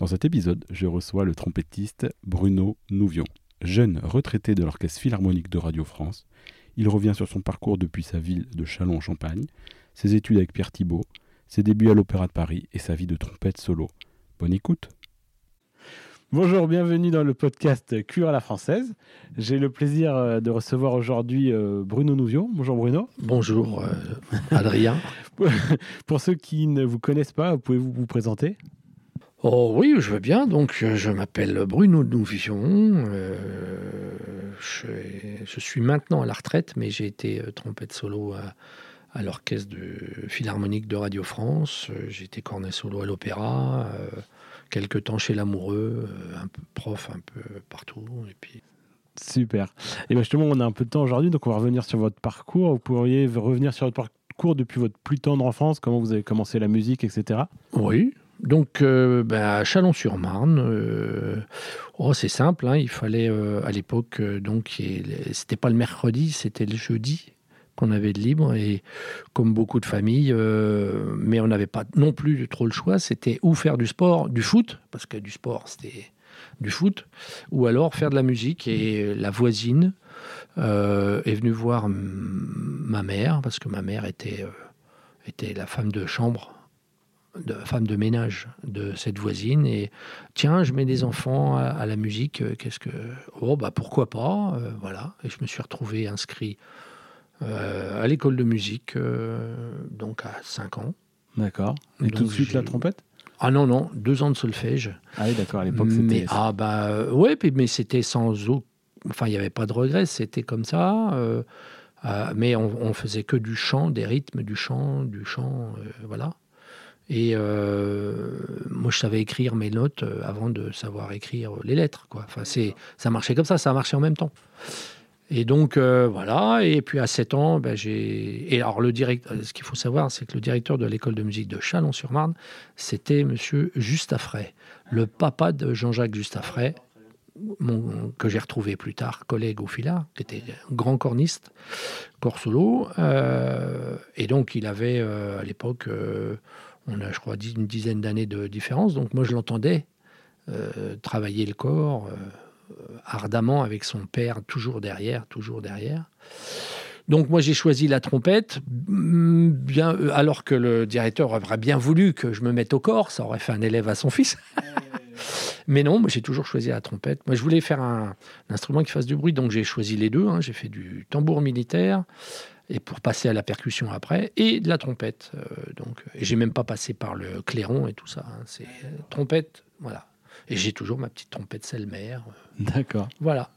Dans cet épisode, je reçois le trompettiste Bruno Nouvion. Jeune retraité de l'Orchestre Philharmonique de Radio France, il revient sur son parcours depuis sa ville de Châlons-en-Champagne, ses études avec Pierre Thibault, ses débuts à l'Opéra de Paris et sa vie de trompette solo. Bonne écoute Bonjour, bienvenue dans le podcast Cure à la française. J'ai le plaisir euh, de recevoir aujourd'hui euh, Bruno Nouvion. Bonjour Bruno. Bonjour euh, Adrien. Pour ceux qui ne vous connaissent pas, pouvez-vous vous présenter? Oh oui, je veux bien. Donc, je m'appelle Bruno Nouvion. je, suis maintenant à la retraite, mais j'ai été trompette solo à, l'orchestre philharmonique de Radio France. J'ai été cornet solo à l'opéra quelques temps chez l'amoureux, euh, un peu prof, un peu partout. Et puis... Super. Et bien justement, on a un peu de temps aujourd'hui, donc on va revenir sur votre parcours. Vous pourriez revenir sur votre parcours depuis votre plus tendre enfance, comment vous avez commencé la musique, etc. Oui. Donc, euh, à Chalon-sur-Marne, euh, oh, c'est simple, hein, il fallait à l'époque, donc, c'était pas le mercredi, c'était le jeudi qu'on avait de libre. Et comme beaucoup de familles, euh, mais on n'avait pas non plus trop le choix, c'était ou faire du sport, du foot, parce que du sport, c'était du foot, ou alors faire de la musique. Et la voisine euh, est venue voir ma mère, parce que ma mère euh, était la femme de chambre de femme de ménage de cette voisine et tiens je mets des enfants à, la musique qu'est-ce que oh bah pourquoi pas voilà et je me suis retrouvé inscrit euh, à l'école de musique, euh, donc à 5 ans. D'accord. Et tout de suite la trompette? Ah non, non, deux ans de solfège. Ah oui, d'accord, à l'époque c'était. Ah bah euh, ouais, mais c'était sans. Enfin, il n'y avait pas de regret, c'était comme ça. mais on, on, faisait que du chant, des rythmes, du chant, du chant, voilà. Et moi, je savais écrire mes notes avant de savoir écrire les lettres. Quoi. Enfin, c'est, ça marchait comme ça, ça marchait en même temps. Et donc, euh, voilà. Et puis, à 7 ans, ben, j'ai. Et alors, le direct... ce qu'il faut savoir, c'est que le directeur de l'école de musique de Chalon-sur-Marne, c'était monsieur Justafray, le papa de Jean-Jacques Justafray, mon... que j'ai retrouvé plus tard, collègue au Fila, qui était grand corniste, corps solo. Euh, et donc, il avait, euh, à l'époque, on a, je crois, une dizaine d'années de différence. Donc, moi, je l'entendais travailler le corps euh, ardemment avec son père, toujours derrière, toujours derrière. Donc moi j'ai choisi la trompette, mm, bien, euh, alors que le directeur aurait bien voulu que je me mette au corps, ça aurait fait un élève à son fils. Mais non, j'ai toujours choisi la trompette. Moi je voulais faire un, instrument qui fasse du bruit, donc j'ai choisi les deux. Hein. J'ai fait du tambour militaire et pour passer à la percussion après, et de la trompette. Euh, donc, j'ai même pas passé par le clairon et tout ça. Hein. C'est trompette, voilà. Et j'ai toujours ma petite trompette Selmer. D'accord. Voilà.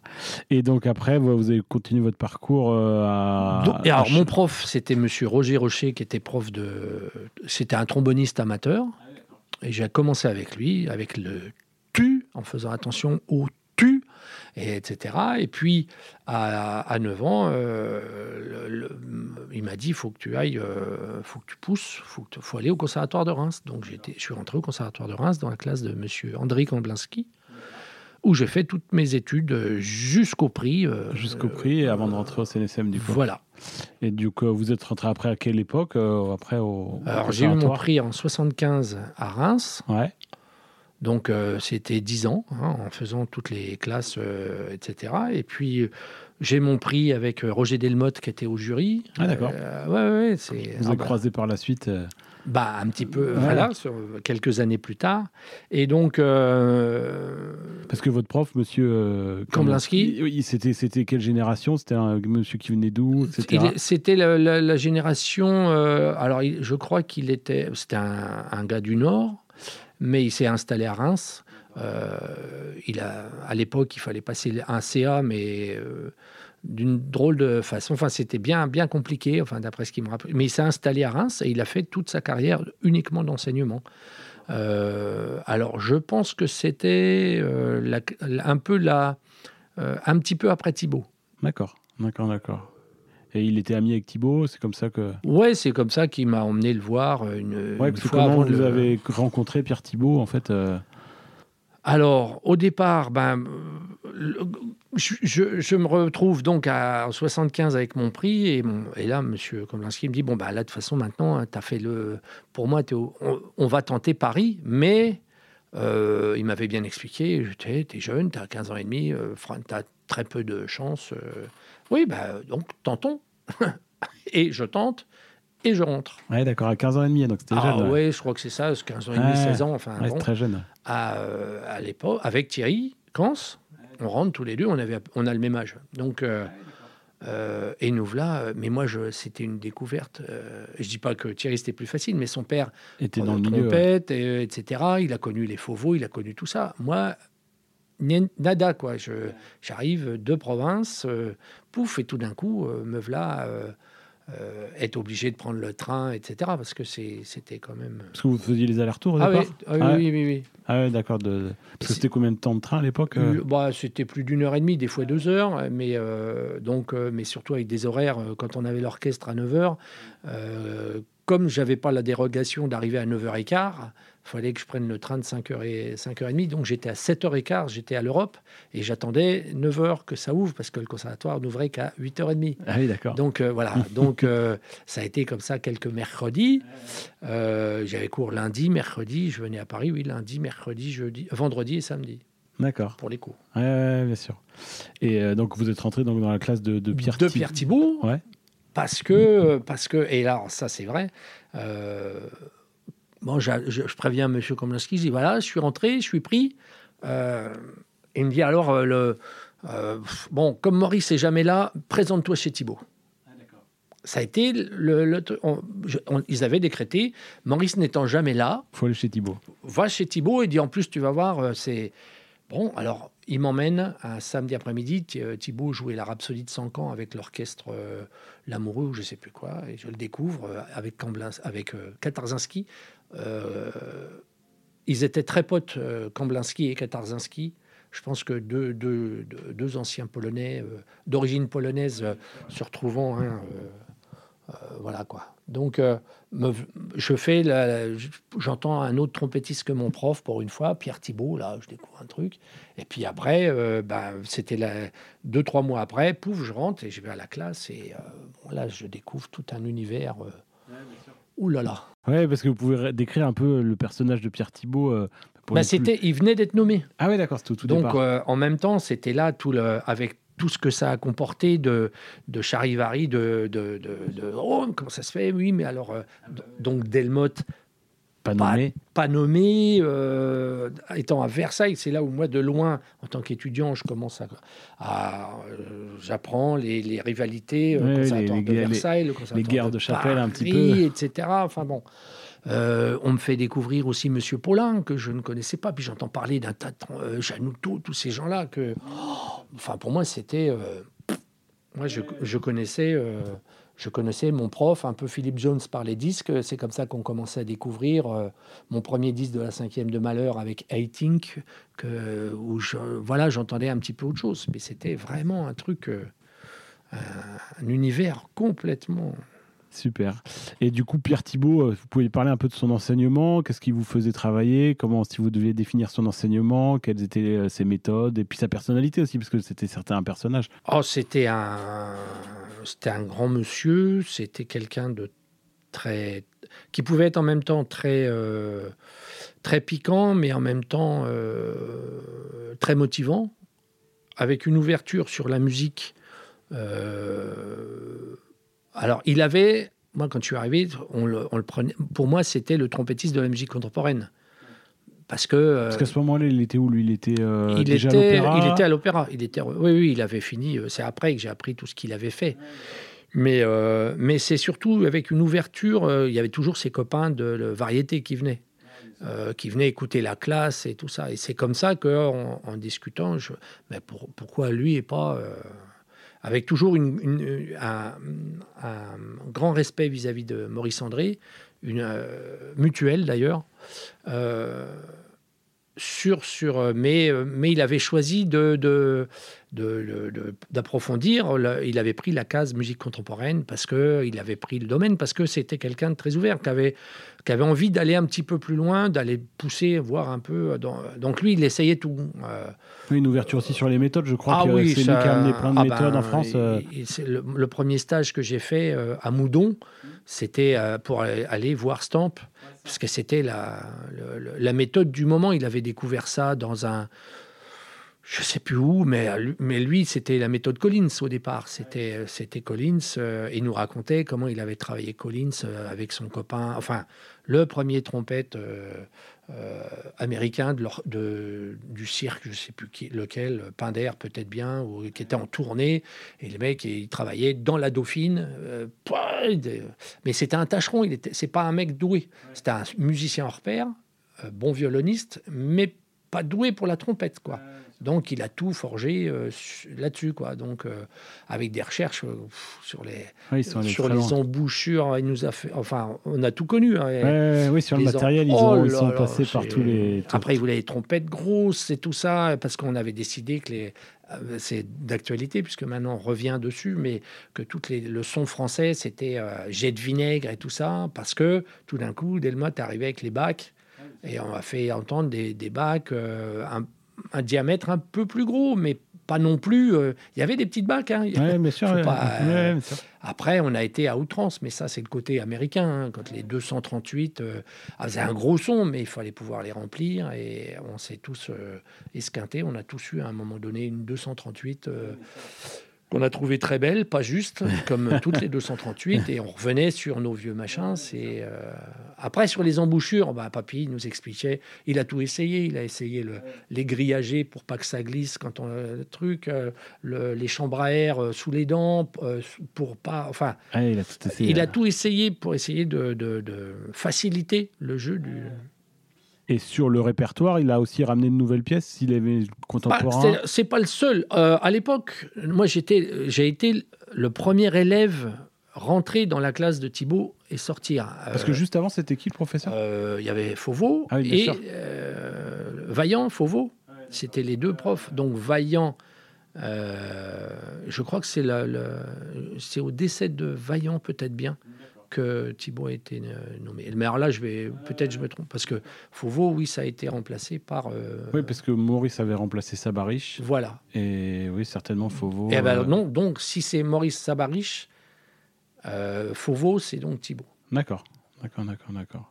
Et donc après, vous avez continué votre parcours euh, à. et alors, mon prof, c'était monsieur Roger Rocher, qui était prof de. C'était un tromboniste amateur. Et j'ai commencé avec lui, avec le tu, en faisant attention au tu et etc. Et puis, à, 9 ans, euh, il m'a dit, il faut que tu ailles, euh, faut que tu pousses, il faut, faut, aller au conservatoire de Reims. Donc, je suis rentré au conservatoire de Reims dans la classe de M. André Kamblinski, où j'ai fait toutes mes études jusqu'au prix. Euh, jusqu'au prix, avant de rentrer au CNSM, du coup. Voilà. Et du coup, vous êtes rentré après à quelle époque après au, Alors, j'ai eu mon prix en 75 à Reims. Ouais. Donc euh, c'était 10 ans hein, en faisant toutes les classes, euh, etc. Et puis j'ai mon prix avec euh, Roger Delmotte qui était au jury. Ah d'accord. ouais, ouais, c'est. Vous avez bah croisé par la suite. Bah un petit peu, voilà, quelques années plus tard. Et donc. Parce que votre prof, Monsieur Kamblinski, c'était c'était quelle génération? C'était un monsieur qui venait d'où C'était la, génération. alors je crois qu'il était, c'était un gars du Nord mais il s'est installé à Reims. Euh, il a, à l'époque, il fallait passer un CA, mais euh, d'une drôle de façon. Enfin, c'était bien, bien compliqué, enfin, d'après ce qu'il me rappelle. Mais il s'est installé à Reims et il a fait toute sa carrière uniquement d'enseignement. Euh, alors, je pense que c'était un peu la, un petit peu après Thibault. D'accord, d'accord, d'accord. Et il était ami avec Thibault, c'est comme ça que. Ouais, c'est comme ça qu'il m'a emmené le voir une, ouais, fois. Comment vous avez rencontré Pierre Thibault en fait alors, au départ, ben, je, me retrouve donc à 75 avec mon prix et, et là, Monsieur Komlinski me dit bon bah là de toute façon maintenant, hein, tu as fait le, pour moi, on, va tenter Paris, mais euh, il m'avait bien expliqué, tu es jeune, tu as 15 ans et demi, euh, tu as très peu de chance. Euh. Oui, bah, donc tentons. et je tente et je rentre. Ouais, d'accord, à 15 ans et demi, donc c'était ah, jeune. Oui, je crois que c'est ça, 15 ans et demi, 16 ans, enfin. très jeune. À, euh, à l'époque, avec Thierry Kans, on rentre tous les deux, on, avait, on a le même âge. Donc, euh, euh, et nous voilà, mais moi, c'était une découverte. je dis pas que Thierry c'était plus facile, mais son père était dans le trompette, milieu, etc. Il a connu les Fauveaux, il a connu tout ça. Moi, nada quoi. J'arrive de province, pouf, et tout d'un coup, me voilà euh, être obligé de prendre le train, etc. Parce que c'était quand même. Parce que vous faisiez les allers-retours au ah, départ oui, ah, oui, oui, oui, Ah oui, d'accord. De... Parce que c'était combien de temps de train à l'époque euh bah, C'était plus d'une heure et demie, des fois deux heures, mais, euh, donc, mais surtout avec des horaires, quand on avait l'orchestre à 9 heures, comme j'avais pas la dérogation d'arriver à 9h15, il fallait que je prenne le train de 5h et 5h30. Donc j'étais à 7h15, j'étais à l'Europe et j'attendais 9h que ça ouvre parce que le conservatoire n'ouvrait qu'à 8h30. Ah oui, d'accord. Donc euh, voilà, donc euh, ça a été comme ça quelques mercredis. Euh, j'avais cours lundi, mercredi, je venais à Paris, oui, lundi, mercredi, jeudi, vendredi et samedi. D'accord. Pour les cours. Oui, bien sûr. Et donc vous êtes rentré donc, dans la classe de, de Pierre De Pierre Thibault. Ouais. Parce que, parce que, et là, ça c'est vrai, Bon, je, préviens M. Komlinski, je dis voilà, je suis rentré, je suis pris. Euh, il me dit alors, euh, le, euh, bon, comme Maurice n'est jamais là, présente-toi chez Thibault. Ah, ça a été le, ils avaient décrété Maurice n'étant jamais là. Faut aller chez Thibault. Va chez Thibault et dit en plus tu vas voir c'est bon alors il m'emmène un samedi après-midi. Thibault jouait la Rhapsodie de Sancan avec l'orchestre L'Amoureux ou je sais plus quoi et je le découvre avec avec Katarzinski euh, ils étaient très potes, euh, Kamblinski et Katarzinski. Je pense que deux, deux, deux, anciens Polonais euh, d'origine polonaise se retrouvant, hein, voilà quoi. Donc, je fais, j'entends un autre trompettiste que mon prof pour une fois, Pierre Thibault. Là, je découvre un truc. Et puis après, bah, c'était deux trois mois après, pouf, je rentre et je vais à la classe et là, je découvre tout un univers. Ouh là là. Ouais, parce que vous pouvez décrire un peu le personnage de Pierre Thibault. Euh, bah, c'était, il venait d'être nommé. Ah oui, d'accord, c'est tout, Donc, euh, en même temps, c'était là tout le, avec tout ce que ça a comporté de, de charivari, de, de, de, oh, comment ça se fait? Oui, mais alors, euh, donc Delmotte pas nommé. Pas, nommé. Euh, étant à Versailles, c'est là où moi, de loin, en tant qu'étudiant, je commence à. Euh, j'apprends les, rivalités euh, les, de Versailles, les, guerres de, chapelle, un petit peu. etc. Enfin bon. on me fait découvrir aussi Monsieur Paulin, que je ne connaissais pas. Puis j'entends parler d'un tas de Janouto, tous ces gens-là. que Enfin, pour moi, c'était. moi, je, je connaissais je connaissais mon prof, un peu Philippe Jones par les disques. C'est comme ça qu'on commençait à découvrir euh, mon premier disque de la cinquième de Malheur avec Hating, que, où je, voilà, j'entendais un petit peu autre chose. Mais c'était vraiment un truc, euh, un univers complètement Super. Et du coup, Pierre Thibault, euh, vous pouvez parler un peu de son enseignement Qu'est-ce qui vous faisait travailler? Comment, si vous deviez définir son enseignement Quelles étaient ses méthodes Et puis sa personnalité aussi, parce que c'était certain un personnage. Oh, c'était un, c'était un grand monsieur. C'était quelqu'un de très, qui pouvait être en même temps très, euh, très piquant, mais en même temps très motivant, avec une ouverture sur la musique. Alors, il avait, moi, quand je suis arrivé, on le, prenait, pour moi, c'était le trompettiste de la musique contemporaine. Parce que. Euh, Parce qu'à ce moment-là, il était où lui? Il était euh, il déjà était, à l'opéra? Il était à l'opéra. Il était, oui, oui, il avait fini. Euh, c'est après que j'ai appris tout ce qu'il avait fait. Mais, mais c'est surtout avec une ouverture. il y avait toujours ses copains de, variété qui venaient. qui venaient écouter la classe et tout ça. Et c'est comme ça qu'en en, discutant, je, mais pourquoi lui et pas avec toujours une, un, grand respect vis-à-vis de Maurice André, une mutuelle d'ailleurs sur, sur, euh, mais, euh, il avait choisi de, d'approfondir. Il avait pris la case musique contemporaine parce qu'il avait pris le domaine, parce que c'était quelqu'un de très ouvert, qui avait, qui avait envie d'aller un petit peu plus loin, d'aller pousser, voir un peu. Donc lui, il essayait tout. Euh. Oui, une ouverture aussi sur les méthodes, je crois ah, que oui, c'est lui qui a amené plein de ah méthodes en ben, France. C'est le, premier stage que j'ai fait à Moudon, c'était pour aller voir Stamp parce que c'était la, la, méthode du moment. Il avait découvert ça dans un, je sais plus où, mais, mais lui, c'était la méthode Collins au départ. C'était, c'était Collins. Euh, il nous racontait comment il avait travaillé Collins euh, avec son copain. Enfin, le premier trompette euh, américain de, de, du cirque, je ne sais plus qui, lequel, Pinder peut-être bien, ou qui était en tournée. Et le mec, il travaillait dans la Dauphine. mais c'était un tâcheron. Il était, c'est pas un mec doué. C'était un musicien hors pair, bon violoniste, mais pas doué pour la trompette, quoi. Donc il a tout forgé euh, là-dessus, quoi. Donc euh, avec des recherches euh, sur les sur les embouchures, il nous a fait, enfin, on a tout connu. Hein, oui, sur le matériel, ils, oh sont passés par tous les. Après, ils voulaient les trompettes grosses et tout ça, parce qu'on avait décidé que les c'est d'actualité puisque maintenant on revient dessus, mais que toutes les le son français c'était jet de vinaigre et tout ça, parce que tout d'un coup, Delmotte arrivait avec les bacs et on a fait entendre des, des bacs un un diamètre un peu plus gros, mais pas non plus. Euh, il y avait des petites bacs. Hein. bien sûr, euh, après, on a été à outrance, mais ça, c'est le côté américain. Hein, quand les 238 euh, faisaient un gros son, mais il fallait pouvoir les remplir. Et on s'est tous esquintés. On a tous eu à un moment donné une 238 qu'on a trouvé très belle, pas juste, comme toutes les 238, et on revenait sur nos vieux machins. C'est euh, après sur les embouchures, bah, papy nous expliquait, il a tout essayé, il a essayé le, les grillager pour pas que ça glisse quand on le truc, euh, les chambres à air euh, sous les dents pour pas, enfin, il, a tout essayé, il a tout essayé pour essayer de, de faciliter le jeu du. Et sur le répertoire, il a aussi ramené de nouvelles pièces, s'il avait contemporain. c'est pas le seul. Euh, à l'époque, moi, j'étais, j'ai été le premier élève rentré dans la classe de Thibault et sortir. Parce que euh, juste avant, c'était qui le professeur? Euh, Il y avait Fauveau ah et Vaillant, Fauveau. C'était les deux profs. Donc Vaillant, je crois que c'est, c'est au décès de Vaillant, peut-être bien que Thibault a été nommé. Mais alors là, je vais peut-être je me trompe parce que Fauveau, oui, ça a été remplacé par. Euh, oui, parce que Maurice avait remplacé Sabarich. Voilà. Et oui, certainement Fauveau. Et eh ben, euh, non, donc si c'est Maurice Sabarich, euh, Fauveau, c'est donc Thibault. D'accord, d'accord, d'accord, d'accord.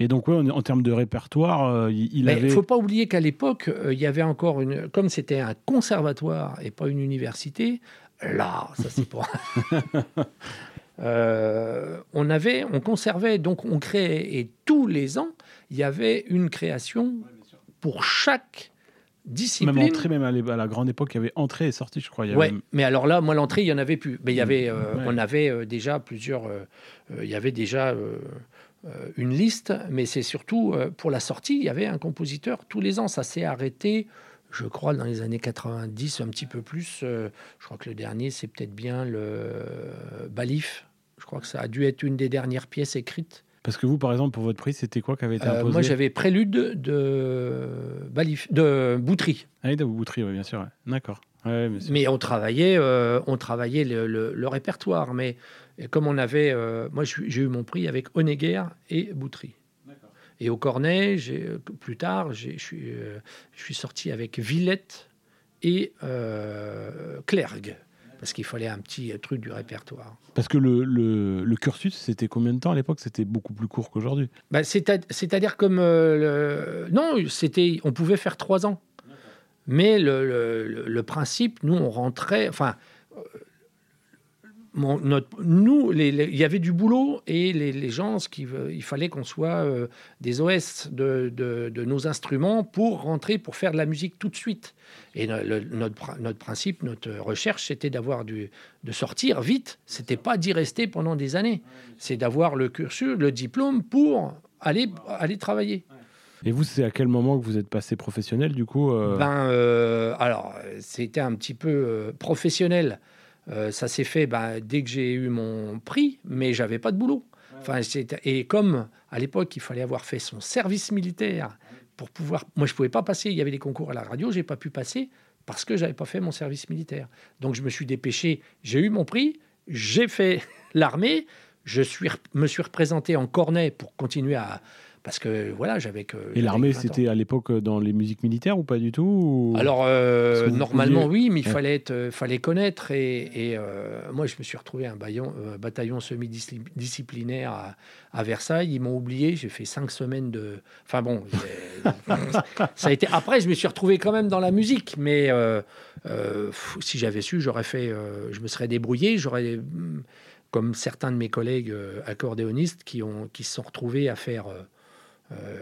Et donc, ouais, en, termes de répertoire, euh, il, avait. Il ne faut pas oublier qu'à l'époque, il y avait encore une. Comme c'était un conservatoire et pas une université, là, ça c'est pas. Euh, on avait, on conservait, donc on créait, et tous les ans, il y avait une création pour chaque discipline. Même entrée, même à la grande époque, il y avait entrée et sortie, je crois. Oui, mais alors là, moi, l'entrée, il n'y en avait plus. Mais il y avait, euh, on avait euh, déjà plusieurs, il y avait déjà une liste, mais c'est surtout pour la sortie, il y avait un compositeur tous les ans. Ça s'est arrêté je crois, dans les années 90, un petit peu plus. Euh, je crois que le dernier, c'est peut-être bien le Balif. Je crois que ça a dû être une des dernières pièces écrites. Parce que vous, par exemple, pour votre prix, c'était quoi qui avait été euh, imposé Moi, j'avais Prélude de Balif, de Boutry. Ah oui, de Boutry, oui, bien sûr. D'accord. mais, on travaillait, euh, on travaillait le, répertoire. Mais comme on avait, moi, j'ai eu mon prix avec Honegger et Boutry. Et au Cornet, euh, plus tard, je suis, euh, je suis sorti avec Villette et euh, Clergue, parce qu'il fallait un petit truc du répertoire. Parce que le, le, cursus, c'était combien de temps à l'époque? C'était beaucoup plus court qu'aujourd'hui. Bah, C'est-à-dire comme... non, c'était, on pouvait faire trois ans. Mais le, le, principe, nous, on rentrait... Enfin, nous, il y avait du boulot et les, gens, ce il fallait qu'on soit euh, des OS de, nos instruments pour rentrer, pour faire de la musique tout de suite. Et notre, notre, principe, notre recherche, c'était d'avoir du, de sortir vite. C'était pas d'y rester pendant des années. C'est d'avoir le cursus, le diplôme pour aller, aller travailler. Et vous, c'est à quel moment que vous êtes passé professionnel du coup euh? Ben, euh, alors, c'était un petit peu professionnel Euh, ça s'est fait bah, dès que j'ai eu mon prix, mais j'avais pas de boulot. Enfin, et comme à l'époque, il fallait avoir fait son service militaire pour pouvoir. Moi, je pouvais pas passer. Il y avait des concours à la radio, j'ai pas pu passer parce que j'avais pas fait mon service militaire. Donc, je me suis dépêché. J'ai eu mon prix, j'ai fait l'armée, je suis, me suis représenté en cornet pour continuer à, parce que voilà, j'avais que. Et l'armée, c'était à l'époque euh, dans les musiques militaires ou pas du tout Alors, euh, normalement, oui, mais il fallait, être, euh, fallait connaître. Et, moi, je me suis retrouvé un bataillon, bataillon semi-disciplinaire à, à, Versailles. Ils m'ont oublié. J'ai fait cinq semaines de. Enfin bon, ça a été. Après, je me suis retrouvé quand même dans la musique. Mais si j'avais su, j'aurais fait. je me serais débrouillé. J'aurais comme certains de mes collègues accordéonistes qui, ont, qui se sont retrouvés à faire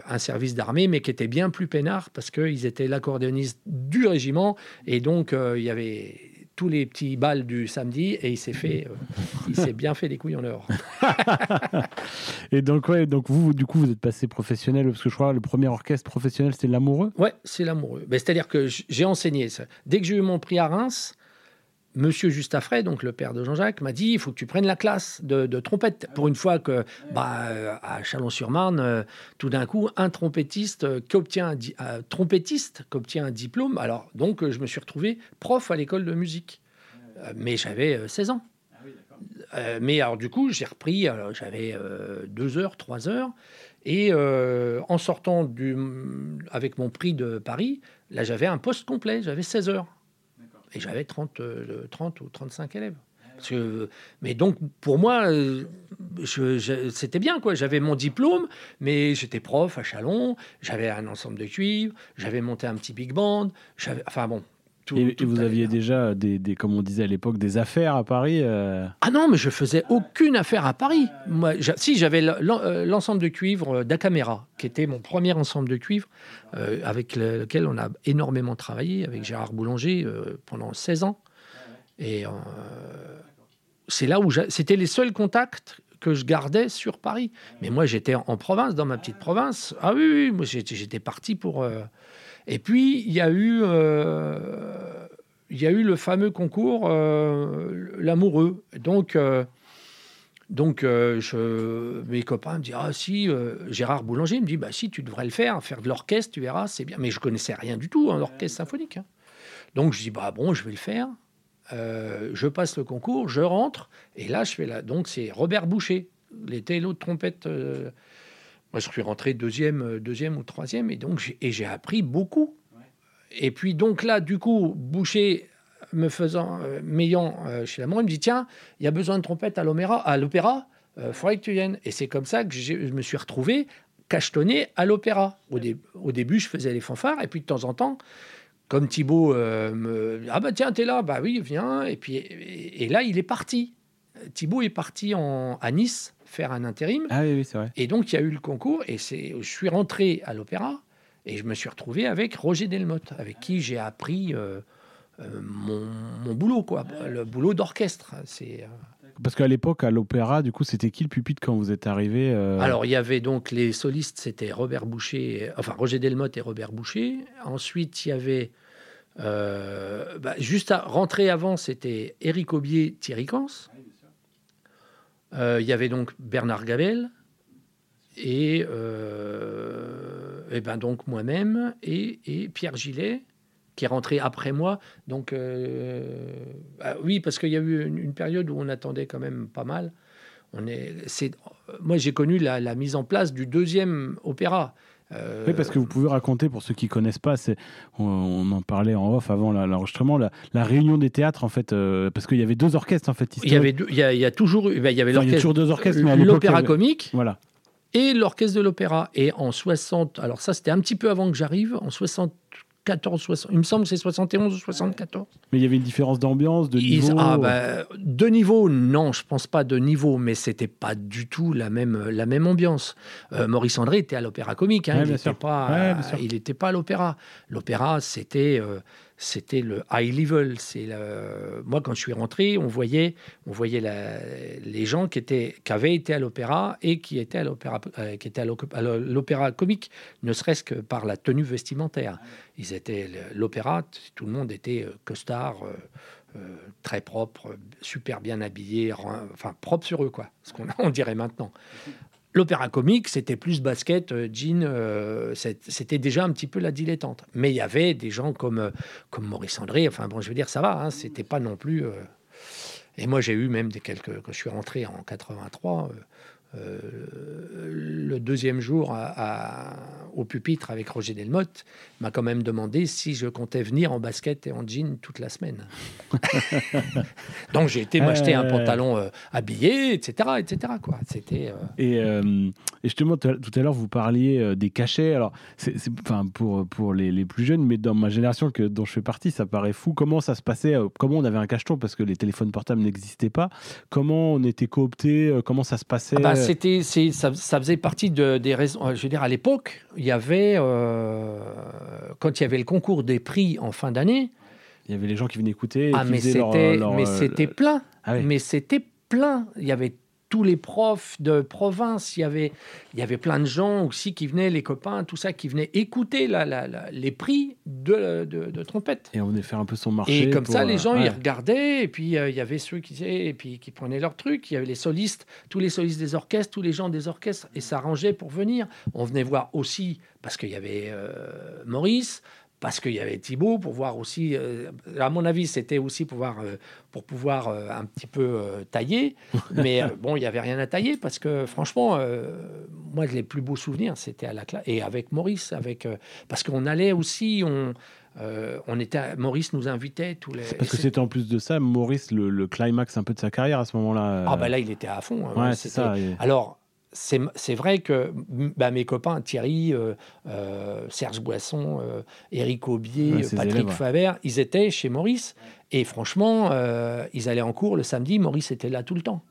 un service d'armée, mais qui était bien plus peinard parce qu'ils étaient l'accordéoniste du régiment et donc euh, il y avait tous les petits balles du samedi et il s'est fait, euh, il s'est bien fait des couilles en or. et donc ouais, donc vous du coup vous êtes passé professionnel parce que je crois le premier orchestre professionnel c'était l'amoureux? Ouais, c'est l'amoureux. Ben, c'est-à-dire que j'ai enseigné ça. Dès que j'ai eu mon prix à Reims, Monsieur Justafray, donc le père de Jean-Jacques, m'a dit il faut que tu prennes la classe de, trompette. Pour une fois que, bah, euh, à Chalon-sur-Marne, euh, tout d'un coup, un trompettiste euh, qui obtient un, trompettiste qui obtient un diplôme. Alors, donc, je me suis retrouvé prof à l'école de musique. mais j'avais 16 ans. mais alors, du coup, j'ai repris, j'avais deux heures, trois heures. Et en sortant du, avec mon prix de Paris, là, j'avais un poste complet, j'avais 16 heures. Et j'avais 30, 30 euh, ou 35 élèves. mais donc, pour moi, euh, c'était bien, quoi. J'avais mon diplôme, mais j'étais prof à Chalon, j'avais un ensemble de cuivre, j'avais monté un petit big band, enfin bon, et, vous aviez déjà, des, comme on disait à l'époque, des affaires à Paris euh Ah non, mais je faisais aucune affaire à Paris. Moi, si, j'avais euh, l'ensemble de cuivre d'Acaméra, qui était mon premier ensemble de cuivre, euh, avec lequel on a énormément travaillé, avec Gérard Boulanger, pendant 16 ans. Et c'est là où c'était les seuls contacts que je gardais sur Paris. Mais moi, j'étais en, province, dans ma petite province. Ah oui, oui moi, j'étais parti pour et puis, il y a eu, euh, il y a eu le fameux concours euh, L'amoureux. Donc, euh, donc mes copains me disent Ah, si, Gérard Boulanger me dit Bah, si, tu devrais le faire, faire de l'orchestre, tu verras, c'est bien. Mais je connaissais rien du tout en orchestre symphonique. Hein. Donc, je dis Bah, bon, je vais le faire. je passe le concours, je rentre, et là, je fais là. Donc, c'est Robert Boucher, l'été l'autre trompette moi, je suis rentré deuxième, euh, deuxième ou troisième, et donc et j'ai appris beaucoup. Et puis donc là, du coup, Boucher me faisant, euh, m'ayant euh, chez l'amour, il me dit tiens, il y a besoin de trompette à l'opéra, à l'opéra, euh, faudrait que tu viennes. Et c'est comme ça que je me suis retrouvé cachetonné à l'opéra. Au, au, début, je faisais les fanfares, et puis de temps en temps, comme Thibaut me ah bah tiens, t'es là, bah oui, viens. Et puis et, là, il est parti. Thibaut est parti en, à Nice faire un intérim. Ah oui, c'est vrai. Et donc, il y a eu le concours et c'est, je suis rentré à l'opéra et je me suis retrouvé avec Roger Delmotte, avec qui j'ai appris euh, euh, mon, boulot, quoi, le boulot d'orchestre. C'est. Euh, Parce qu'à l'époque, à l'opéra, du coup, c'était qui le pupitre quand vous êtes arrivé Alors, il y avait donc les solistes, c'était Robert Boucher, enfin Roger Delmotte et Robert Boucher. Ensuite, il y avait bah, juste à rentrer avant, c'était Éric Aubier, Thierry Cans. Euh, il y avait donc Bernard Gabel et, euh, et ben donc moi-même et, et, Pierre Gillet qui est rentré après moi. Donc euh, ah oui, parce qu'il y a eu une, période où on attendait quand même pas mal. On est, c'est, moi j'ai connu la, la, mise en place du deuxième opéra. Oui, parce que vous pouvez raconter, pour ceux qui connaissent pas, c'est, on, en parlait en off avant l'enregistrement, la, la, réunion des théâtres, en fait, euh, parce qu'il y avait deux orchestres, en fait. Il y, avait il, y a, toujours ben, il y avait enfin, il y a toujours deux orchestres, mais l'opéra comique. Voilà. Et l'orchestre de l'opéra. Et en 60, alors ça c'était un petit peu avant que j'arrive, en 60, 14, 60, il me semble que c'est 71 ou 74. Mais il y avait une différence d'ambiance, de niveau ah, bah, De niveau, non, je pense pas de niveau, mais c'était pas du tout la même, la même ambiance. Euh, Maurice André était à l'opéra comique, hein, il n'était pas, pas à l'opéra. L'opéra, c'était euh, c'était le high level. C'est moi quand je suis rentré, on voyait, on voyait les gens qui étaient, qui avaient été à l'opéra et qui étaient à l'opéra, euh, qui étaient à l'opéra comique, ne serait-ce que par la tenue vestimentaire. Ils étaient l'opéra, tout le monde était euh, costard. très propres, super bien habillés, enfin propres sur eux, quoi, ce qu'on on dirait maintenant. L'opéra comique, c'était plus basket, euh, jean, euh, c'était déjà un petit peu la dilettante. Mais il y avait des gens comme, euh, comme Maurice André, enfin bon, je veux dire, ça va, hein, c'était pas non plus. Et moi, j'ai eu même des quelques. Quand je suis rentré en 83, euh, le deuxième jour au pupitre avec Roger Delmotte m'a quand même demandé si je comptais venir en basket et en jean toute la semaine. Donc j'ai été m'acheter un pantalon euh, habillé, etc., etc. Quoi. C'était. Euh, et, et, justement, tout à l'heure vous parliez des cachets. Alors, c'est, enfin pour pour les, les, plus jeunes, mais dans ma génération que dont je fais partie, ça paraît fou. Comment ça se passait Comment on avait un cacheton parce que les téléphones portables n'existaient pas? Comment on était coopté Comment ça se passait? Ah bah, c'était, ça, ça, faisait partie de, des raisons. Euh, je veux dire, à l'époque, il y avait, euh, quand il y avait le concours des prix en fin d'année. Il y avait les gens qui venaient écouter. ah, mais c'était, mais euh, c'était plein. Ah mais c'était plein. Il y avait tous les profs de province. Il y avait, il y avait plein de gens aussi qui venaient, les copains, tout ça, qui venaient écouter la, les prix de, de, trompette. Et on venait faire un peu son marché. Et comme ça, les gens, ils regardaient. Et puis, euh, il y avait ceux qui, et puis, qui prenaient leur truc. Il y avait les solistes, tous les solistes des orchestres, tous les gens des orchestres. Et s'arrangeaient pour venir. On venait voir aussi, parce qu'il y avait euh, Maurice, parce qu'il y avait Thibaut pour voir aussi, euh, à mon avis, c'était aussi pour, voir, euh, pour pouvoir euh, un petit peu tailler. Mais bon, il n'y avait rien à tailler parce que franchement, moi, les plus beaux souvenirs, c'était à la classe. Et avec Maurice, avec, parce qu'on allait aussi, on, on était, Maurice nous invitait tous les. Parce que c'était en plus de ça, Maurice, le, climax un peu de sa carrière à ce moment-là. Ah, bah là, il était à fond. Hein. ouais, c'est ça. Alors, c'est vrai que bah, mes copains Thierry, euh, euh, Serge Boisson, euh, Éric Aubier, Patrick Faber, ils étaient chez Maurice. Et franchement, ils allaient en cours le samedi. Maurice était là tout le temps.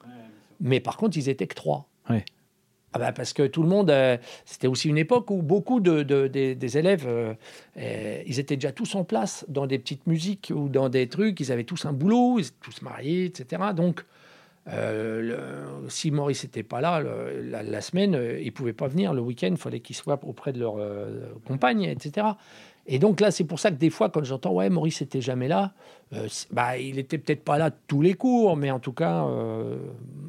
Mais par contre, ils étaient que trois. Ah bah, parce que tout le monde, c'était aussi une époque où beaucoup de, des, élèves, ils étaient déjà tous en place dans des petites musiques ou dans des trucs. Ils avaient tous un boulot, ils étaient tous mariés, etc. Donc, euh, si Maurice n'était pas là la, semaine, euh, ils ne pouvaient pas venir. Le week-end, il fallait qu'ils soient auprès de leur euh, compagne, etc. Et donc là, c'est pour ça que des fois, quand j'entends ouais, Maurice n'était jamais là, bah, il n'était peut-être pas là tous les cours, mais en tout cas.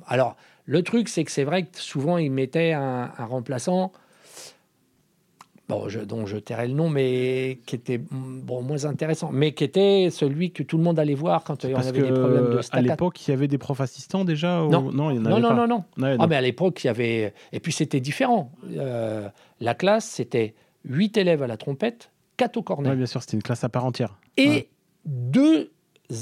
alors, le truc, c'est que c'est vrai que souvent, il mettait un remplaçant bon, je, dont je tairai le nom, mais qui était bon, moins intéressant, mais qui était celui que tout le monde allait voir quand il y avait des problèmes de staccato. À l'époque, il y avait des profs assistants déjà non. non, il y en avait non, non, non, non, ah, mais à l'époque, il y avait. Et puis c'était différent. Euh, la classe, c'était 8 élèves à la trompette, 4 au cornet. Oui, bien sûr, c'était une classe à part entière. Et deux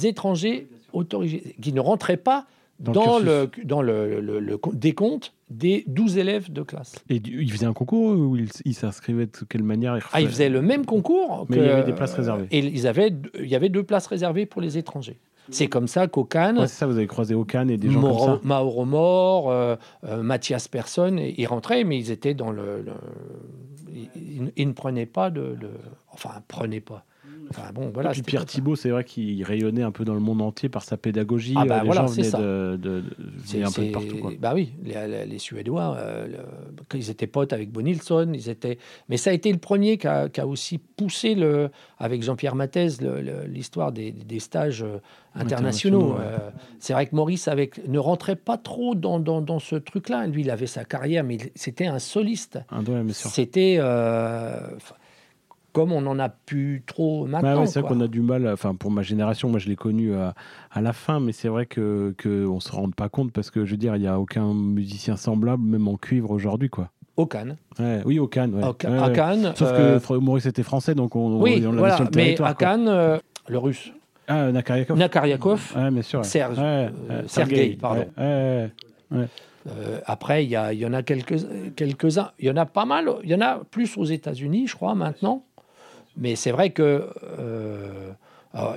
étrangers autorisés qui ne rentraient pas dans, le, dans le, le, décompte des 12 élèves de classe. Et il faisait un concours ou il, s'inscrivait de quelle manière il, ah, il faisait le même concours. Mais il y avait des places réservées. Et ils avaient, il y avait deux places réservées pour les étrangers. C'est comme ça qu'au Cannes. c'est ça, vous avez croisé au Cannes et des gens comme ça. Mauro Mort, euh, euh, Mathias Persson, ils rentraient, mais ils étaient dans le. ils, ne prenaient pas de. de enfin, prenaient pas bon, voilà, puis Pierre Thibault, c'est vrai qu'il rayonnait un peu dans le monde entier par sa pédagogie. Ah bah, les gens venaient de, de, un peu de partout. Quoi. Bah oui, les, Suédois, euh, ils étaient potes avec Bonilson, ils étaient. Mais ça a été le premier qui a, qui a aussi poussé le, avec Jean-Pierre Mathès l'histoire des, des, stages euh, internationaux. Euh, c'est vrai que Maurice avec, ne rentrait pas trop dans, dans, dans ce truc-là. Lui, il avait sa carrière, mais c'était un soliste. C'était comme on en a plus trop maintenant. c'est vrai qu'on a du mal, enfin pour ma génération, moi je l'ai connu à, la fin, mais c'est vrai que qu'on se rend pas compte parce que je veux dire, il n'y a aucun musicien semblable, même en cuivre aujourd'hui, quoi. Au Cannes. oui, au Cannes. à Cannes. Sauf que euh, Maurice était français, donc on, oui, on voilà, sur le Mais à Cannes, euh, le russe. Ah, Nakaryakov. Nakaryakov. bien sûr. Serge. Euh, Sergei, pardon. après, il y, y, en a quelques, quelques-uns. Il y en a pas mal. Il y en a plus aux États-Unis, je crois, maintenant. Mais c'est vrai que euh,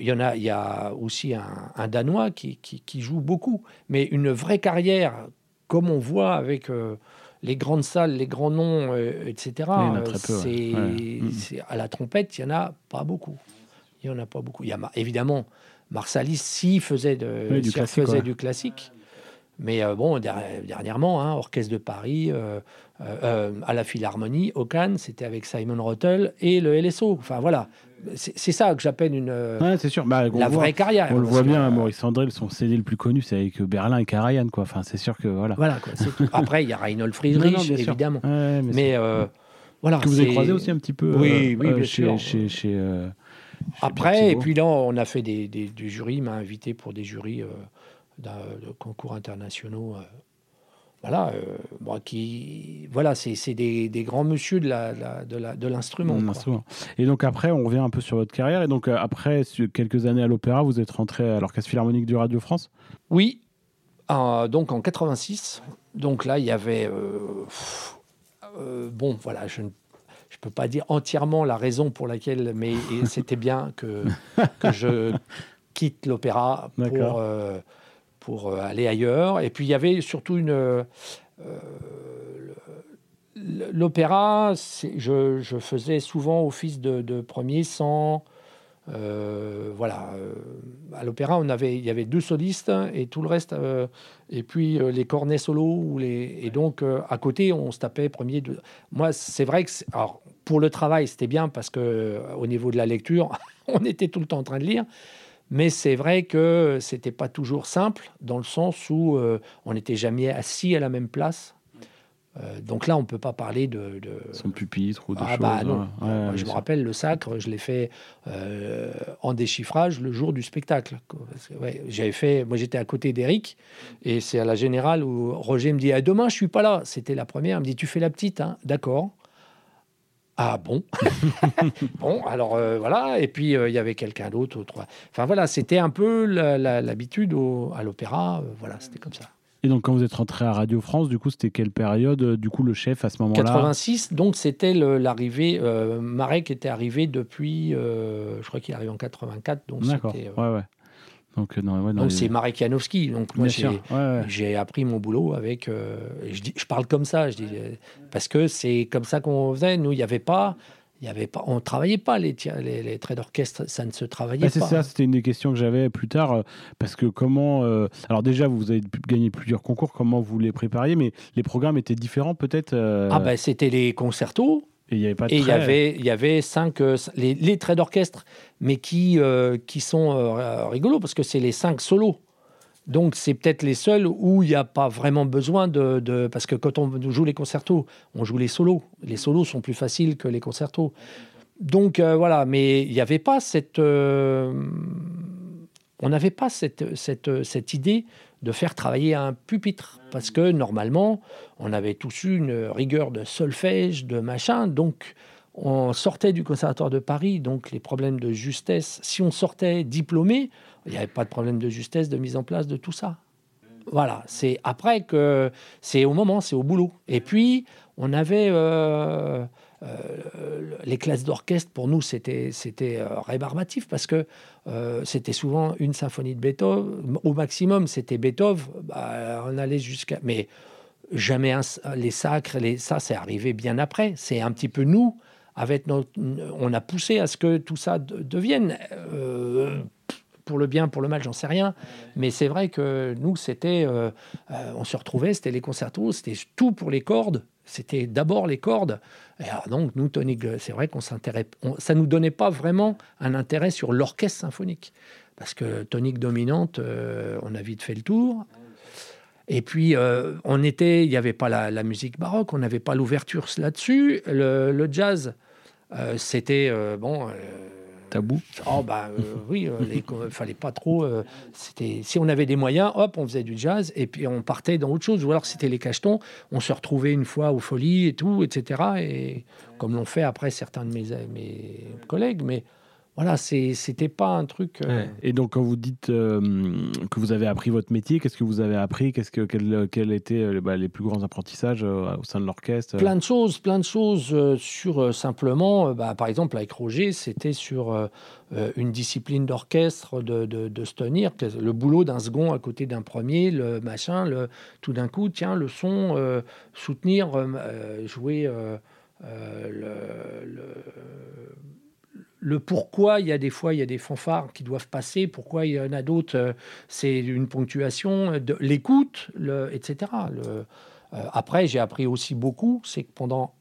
il y en a, il y a aussi un, Danois qui, qui, joue beaucoup, mais une vraie carrière, comme on voit avec euh, les grandes salles, les grands noms, euh, etc. c'est à la trompette, il y en a pas beaucoup. Il y en a pas beaucoup. Il y a évidemment Marsalis, s'il faisait, de, du, classique, faisait du classique. Mais bon, dernièrement, hein, Orchestre de Paris, euh, à la Philharmonie, au Cannes, c'était avec Simon Rottel et le LSO. Enfin voilà, c'est ça que j'appelle une ouais, c'est sûr. Bah, la vraie carrière. On le voit bien, Maurice André, son CD le plus connu, c'est avec Berlin et Karajan, quoi. Enfin, c'est sûr que voilà. Voilà. Quoi, Après, il y a Reinhold Friedrich, évidemment. mais, mais voilà. Que vous avez croisé aussi un petit peu. Oui, oui, bien chez, Chez, chez, Après, et puis là, on a fait des, des, des jurys, m'a invité pour des jurys de concours internationaux voilà, euh, qui, voilà, c'est des, des, grands monsieur de l'instrument. La, de et donc après, on revient un peu sur votre carrière. Et donc euh, après quelques années à l'opéra, vous êtes rentré à l'Orchestre Philharmonique du Radio France? Oui, donc en 86. Donc là, il y avait... Euh, bon, voilà, je ne je peux pas dire entièrement la raison pour laquelle, mais c'était bien que, que je quitte l'opéra pour pour euh, aller ailleurs. Et puis il y avait surtout une... Euh, l'opéra, je, je, faisais souvent office de, de premier sans... Euh, voilà, à l'opéra, on avait, il y avait deux solistes et tout le reste, et puis les cornets solos ou les, et donc à côté, on se tapait premier. Deux. Moi, c'est vrai que, alors pour le travail, c'était bien parce que au niveau de la lecture, on était tout le temps en train de lire, mais c'est vrai que c'était pas toujours simple, dans le sens où euh, on n'était jamais assis à la même place. Euh, donc là, on ne peut pas parler de, de... Son pupitre ou de ah, Bah non. je me rappelle, le sacre, je l'ai fait euh, en déchiffrage le jour du spectacle. j'avais fait, moi, j'étais à côté d'Eric, et c'est à la générale où Roger me dit ah, Demain, je suis pas là. C'était la première. Il me dit Tu fais la petite, hein D'accord. Ah bon? Bon, alors euh, voilà, et puis euh, il y avait quelqu'un d'autre. Enfin voilà, c'était un peu l'habitude à l'opéra, euh, voilà, c'était comme ça. Et donc quand vous êtes rentré à Radio France, du coup c'était quelle période Du coup le chef à ce moment-là? 86, donc c'était l'arrivée, Marek était arrivé depuis, je crois qu'il est arrivé en 84, donc c'était... Ouais, ouais. Donc, c'est Marek Janowski. Donc moi j'ai appris mon boulot avec. Euh, je, dis, je, parle comme ça, je dis parce que c'est comme ça qu'on faisait. Nous, il n'y avait pas. Il y avait pas, on travaillait pas les, les, les traits d'orchestre, ça ne se travaillait pas. C'est ça, c'était une des questions que j'avais plus tard, euh, parce que comment, euh, alors déjà vous avez gagné plusieurs concours, comment vous les prépariez, mais les programmes étaient différents peut-être. Ah ben c'était les concertos, et il y avait pas de Et il y avait, il y avait cinq, euh, les, les, traits d'orchestre, mais qui, euh, qui sont euh, rigolos parce que c'est les cinq solos. Donc c'est peut-être les seuls où il n'y a pas vraiment besoin de, de, Parce que quand on joue les concertos, on joue les solos. Les solos sont plus faciles que les concertos. Donc voilà, mais il n'y avait pas cette... on n'avait pas cette, cette, cette idée de faire travailler un pupitre. Parce que normalement, on avait tous eu une rigueur de solfège, de machin. Donc, on sortait du Conservatoire de Paris, donc les problèmes de justesse, si on sortait diplômé, il n'y avait pas de problème de justesse, de mise en place de tout ça. Voilà, c'est après que c'est au moment, c'est au boulot. Et puis, on avait euh, euh, les classes d'orchestre, pour nous, c'était euh, rébarbatif parce que euh, c'était souvent une symphonie de Beethoven. Au maximum, c'était Beethoven. Bah, on allait jusqu'à. Mais jamais les sacres, ça, c'est arrivé bien après. C'est un petit peu nous, avec notre, on a poussé à ce que tout ça devienne. pour le bien, pour le mal, j'en sais rien. Mais c'est vrai que nous, c'était, on se retrouvait, c'était les concertos, c'était tout pour les cordes. C'était d'abord les cordes. Et donc, nous, tonique, c'est vrai qu'on s'intéresse, ça nous donnait pas vraiment un intérêt sur l'orchestre symphonique. Parce que tonique dominante, euh, on a vite fait le tour. Et puis, euh, on était, il n'y avait pas la, musique baroque, on n'avait pas l'ouverture là-dessus. Le, jazz, euh, c'était, bon Oh bah euh, oui, euh, il fallait pas trop. Euh, c'était si on avait des moyens, hop, on faisait du jazz et puis on partait dans autre chose. Ou alors c'était les cachetons. On se retrouvait une fois aux folies et tout, etc. Et comme l'ont fait après certains de mes, mes collègues, mais voilà, c'était pas un truc. Euh, et donc, quand vous dites euh, que vous avez appris votre métier, qu'est-ce que vous avez appris? Qu'est-ce que quels étaient euh, bah, les plus grands apprentissages au sein de l'orchestre? Plein de choses, plein de choses sur simplement, bah, par exemple avec Roger, c'était sur une discipline d'orchestre de, de, se tenir, le boulot d'un second à côté d'un premier, le machin, le, tout d'un coup, tiens, le son, soutenir, jouer le le pourquoi il y a des fois il y a des fanfares qui doivent passer, pourquoi il y en a d'autres, euh, c'est une ponctuation, de l'écoute, etc. Euh, après, j'ai appris aussi beaucoup, c'est que pendant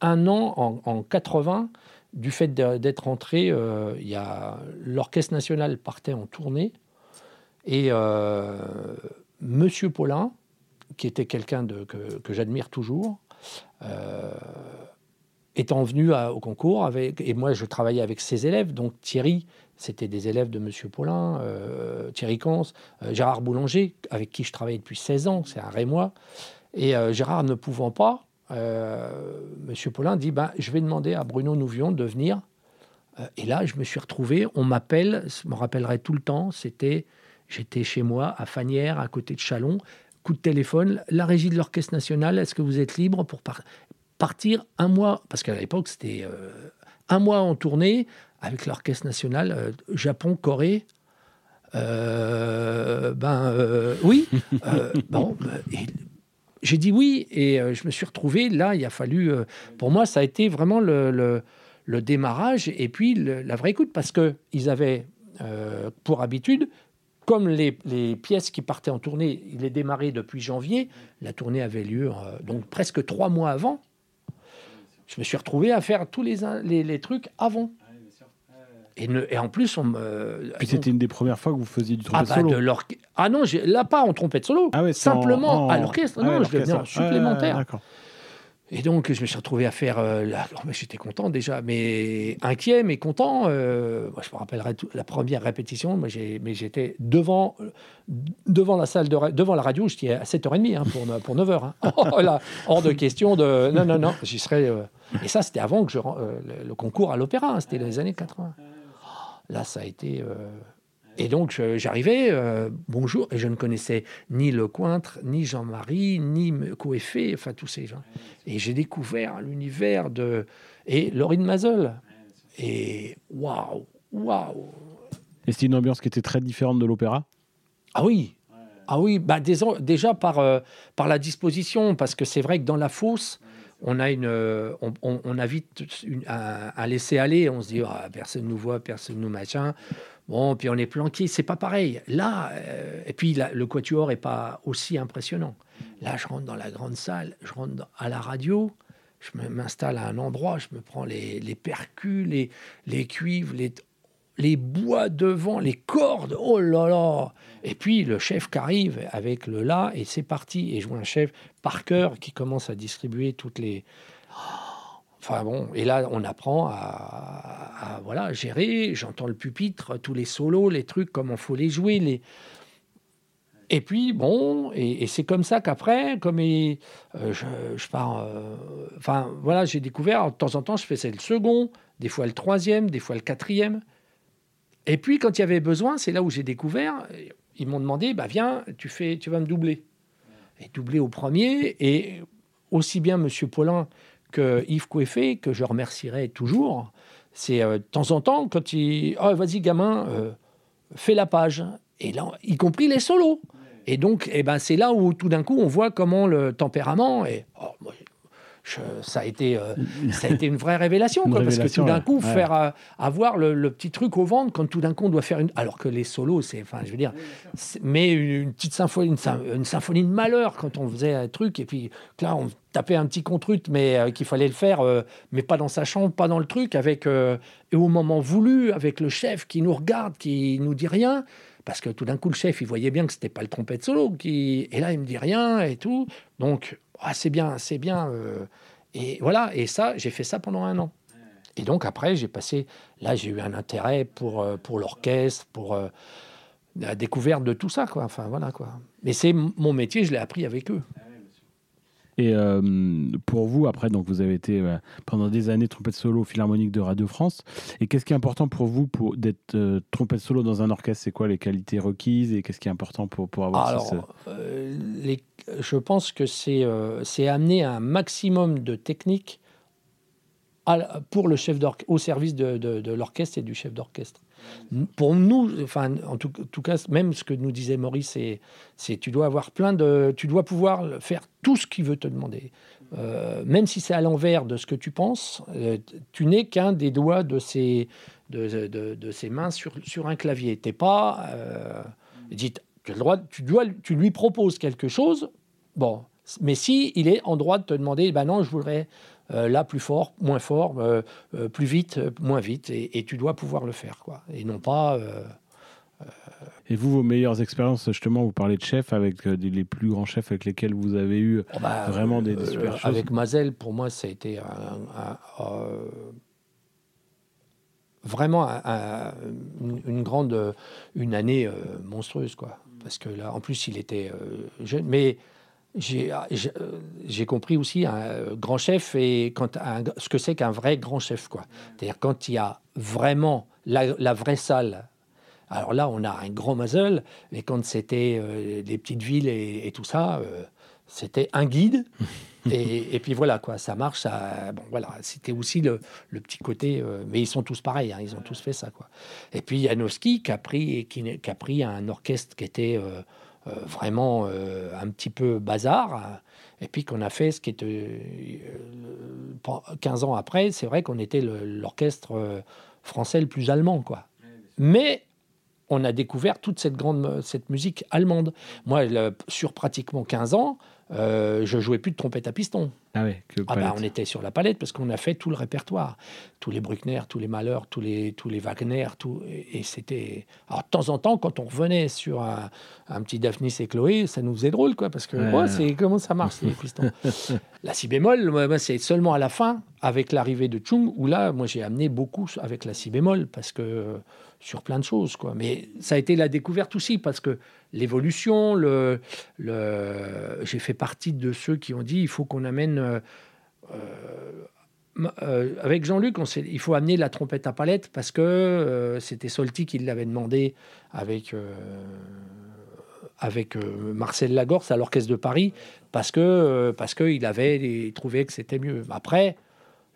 un an, en, 80, du fait d'être rentré, il y a l'orchestre national partait en tournée et Monsieur Paulin, qui était quelqu'un que, que j'admire toujours, étant venu au concours, et moi je travaillais avec ses élèves, donc Thierry, c'était des élèves de M. Paulin, euh, Thierry Cons, euh, Gérard Boulanger, avec qui je travaillais depuis 16 ans, c'est un Rémois. Et euh, Gérard ne pouvant pas, M. Paulin dit ben, Je vais demander à Bruno Nouvion de venir. et là, je me suis retrouvé, on m'appelle, je me rappellerai tout le temps, c'était, j'étais chez moi à Fanière, à côté de Chalon, coup de téléphone, la régie de l'Orchestre national, est-ce que vous êtes libre pour partir un mois Parce qu'à l'époque, c'était un mois en tournée avec l'Orchestre national euh, Japon, Corée. Euh, ben euh, oui. bon, j'ai dit oui et je me suis retrouvé là. Il a fallu, pour moi, ça a été vraiment le, le, démarrage et puis la vraie écoute parce que ils avaient pour habitude comme les, les, pièces qui partaient en tournée, il est démarré depuis janvier, la tournée avait lieu donc presque trois mois avant. Je me suis retrouvé à faire tous les, les, les trucs avant. Et, et, en plus, on me. Puis c'était une des premières fois que vous faisiez du trompette ah bah, solo. De ah non, là pas en trompette solo. Ah simplement à l'orchestre. Ah non, je venais en supplémentaire. Et donc, je me suis retrouvé à faire. Euh. Oh, j'étais content déjà, mais inquiet, mais content. Euh, moi, je me rappellerai la première répétition, moi, mais j'étais devant, devant la salle de devant la radio, j'étais à 7h30 hein, pour, pour 9h. Hein. Hors de question de. Non, non, non, j'y serais. Euh, et ça, c'était avant que je, le concours à l'opéra, hein, c'était dans les années 80. Là, ça a été. Euh, et donc, j'arrivais, euh, bonjour, et je ne connaissais ni Le Cointre, ni Jean-Marie, ni Coeffet, enfin tous ces gens. Et j'ai découvert l'univers de. Et Laurine Mazel. Et waouh, waouh. Et c'était une ambiance qui était très différente de l'opéra? Ah oui, ah oui, bah, déjà par, euh, par la disposition, parce que c'est vrai que dans la fosse, on a une, on, on, a vite un, laisser aller. On se dit, ah, personne nous voit, personne nous machin. Bon, puis on est planqué. C'est pas pareil. Là, euh, et puis le quatuor est pas aussi impressionnant. Là, je rentre dans la grande salle, je rentre à la radio, je m'installe à un endroit, je me prends les, les percus, les, les cuivres, les, les bois devant, les cordes, oh là là Et puis le chef qui arrive avec le là, et c'est parti. Et je vois un chef par cœur qui commence à distribuer toutes les... Bon, et là on apprend à, voilà gérer, j'entends le pupitre, tous les solos, les trucs, comment faut les jouer, les... Et puis, bon, et, c'est comme ça qu'après, comme euh, je, pars. Euh, enfin, voilà, j'ai découvert, de temps en temps, je faisais le second, des fois le troisième, des fois le quatrième. Et puis, quand il y avait besoin, c'est là où j'ai découvert, ils m'ont demandé, bah, viens, tu, fais, tu vas me doubler. Et doubler au premier, et aussi bien M. Paulin Yves Coueffet, que je remercierai toujours, c'est euh, de temps en temps, quand il... Oh, vas-y, gamin, euh, fais la page. Et là, y compris les solos. Et donc, eh ben, c'est là où tout d'un coup, on voit comment le tempérament... est ça, a été, euh, ça a été une vraie révélation, parce que tout d'un coup, faire euh, avoir le, petit truc au ventre, quand tout d'un coup on doit faire une. Alors que les solos, c'est. Enfin, je veux dire. Mais une, petite symphonie, une, symphonie de malheur, quand on faisait un truc, et puis là, on tapait un petit contrut, mais euh, qu'il fallait le faire, mais pas dans sa chambre, pas dans le truc, avec. et au moment voulu, avec le chef qui nous regarde, qui nous dit rien parce que tout d'un coup le chef il voyait bien que c'était pas le trompette solo qui et là il me dit rien et tout donc ah, c'est bien, c'est bien. Euh, et voilà, et ça, j'ai fait ça pendant un an. Et donc après, j'ai passé, là, j'ai eu un intérêt pour, euh, pour l'orchestre, pour euh, la découverte de tout ça, quoi. Enfin, voilà, quoi. Mais c'est mon métier, je l'ai appris avec eux. Et euh, pour vous, après, donc vous avez été euh, pendant des années trompette solo philharmonique de Radio France. Et qu'est-ce qui est important pour vous pour d'être euh, trompette solo dans un orchestre? C'est quoi les qualités requises et qu'est-ce qui est important pour, pour avoir Alors, les, je pense que c'est c'est amener un maximum de technique pour le chef au service de, de l'orchestre et du chef d'orchestre. Pour nous, enfin, en tout, cas, même ce que nous disait Maurice, c'est tu dois avoir plein de, tu dois pouvoir faire tout ce qu'il veut te demander, euh, même si c'est à l'envers de ce que tu penses. Euh, tu n'es qu'un des doigts de ses, de, de, mains sur, sur un clavier. T'es pas, euh, dit, tu, le droit, tu dois, tu lui proposes quelque chose. Bon, mais si il est en droit de te demander, ben non, je voudrais là plus fort, moins fort, plus vite, moins vite, et, tu dois pouvoir le faire, quoi. Et non pas. et vous, vos meilleures expériences, justement, vous parlez de chefs avec les plus grands chefs avec lesquels vous avez eu oh, bah, vraiment des, super choses. Avec Mazel, pour moi, ça a été vraiment une, grande, une année monstrueuse, quoi parce que là, en plus, il était euh, jeune. Mais j'ai euh, compris aussi un euh, grand chef et quand ce que c'est qu'un vrai grand chef, quoi. C'est-à-dire quand il y a vraiment la, vraie salle. Alors là, on a un grand muzzle, et quand c'était des petites villes et, tout ça, c'était un guide. et, puis voilà, quoi, ça marche. Ça, bon, voilà, c'était aussi le, petit côté. Euh, mais ils sont tous pareils, hein, ils ont tous fait ça, quoi. Et puis Janowski qui a pris, qui, qui a pris un orchestre qui était euh, euh, vraiment un petit peu bazar. Et puis qu'on a fait ce qui était 15 ans après, c'est vrai qu'on était l'orchestre français le plus allemand, quoi. Mais on a découvert toute cette grande cette musique allemande. Moi, sur pratiquement 15 ans, euh, je jouais plus de trompette à piston. Ah ouais, ah bah, on était sur la palette parce qu'on a fait tout le répertoire, tous les Bruckner, tous les Malheurs, tous les tous les Wagner, tout et, c'était. Alors de temps en temps, quand on revenait sur un, petit Daphnis et Chloé, ça nous faisait drôle quoi, parce que oh, c'est comment ça marche les pistons? la si bémol, c'est seulement à la fin avec l'arrivée de Chung où là, moi j'ai amené beaucoup avec la si bémol parce que sur plein de choses quoi. Mais ça a été la découverte aussi parce que l'évolution. Le, J'ai fait partie de ceux qui ont dit il faut qu'on amène. Euh, euh, avec Jean-Luc, il faut amener la trompette à palette parce que euh, c'était Solti qui l'avait demandé avec, avec Marcel Lagorce à l'Orchestre de Paris parce que parce qu'il avait trouvé que c'était mieux. Après,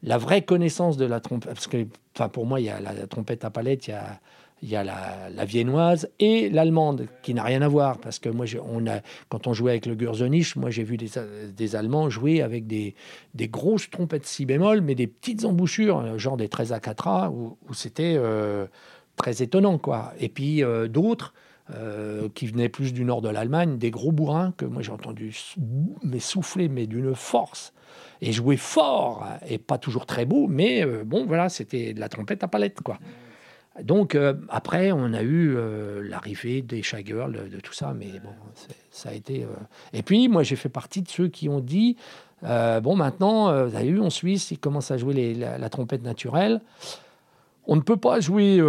la vraie connaissance de la trompette, parce que pour moi, il y a la trompette à palette, il y a il y a la, viennoise et l'allemande, qui n'a rien à voir, parce que moi, on a, quand on jouait avec le Gürzenich, moi j'ai vu des, des, Allemands jouer avec des, des, grosses trompettes si bémol, mais des petites embouchures, genre des 13 à 4A, où, c'était euh, très étonnant. quoi. Et puis euh, d'autres, euh, qui venaient plus du nord de l'Allemagne, des gros bourrins que moi j'ai entendu mais souffler, mais d'une force, et jouer fort, et pas toujours très beau, mais bon, voilà, c'était de la trompette à palette, quoi. Donc euh, après, on a eu euh, l'arrivée des Shy de, tout ça, mais bon, ça a été. Euh, et puis moi, j'ai fait partie de ceux qui ont dit bon, maintenant, vous avez vu, en Suisse, ils commencent à jouer la, trompette naturelle. On ne peut pas jouer.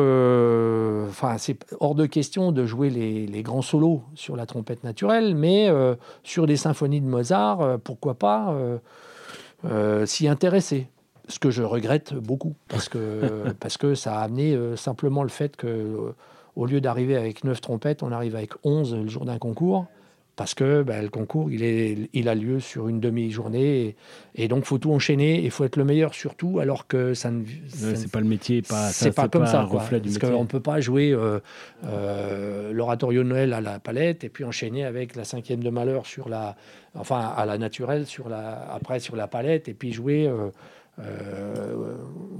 Enfin, c'est hors de question de jouer les, grands solos sur la trompette naturelle, mais sur des symphonies de Mozart, pourquoi pas s'y intéresser ce que je regrette beaucoup, parce que, parce que ça a amené euh, simplement le fait que, euh, au lieu d'arriver avec 9 trompettes, on arrive avec 11 le jour d'un concours, parce que ben, le concours, il, est, il a lieu sur une demi-journée, et, donc faut tout enchaîner, et il faut être le meilleur surtout, alors que ça ne... c'est pas le métier, pas, c'est pas comme ça, quoi, parce qu'on ne peut pas jouer euh, l'oratorio de Noël à la palette, et puis enchaîner avec la cinquième de malheur sur la... Enfin, à la naturelle, sur la, après sur la palette, et puis jouer euh,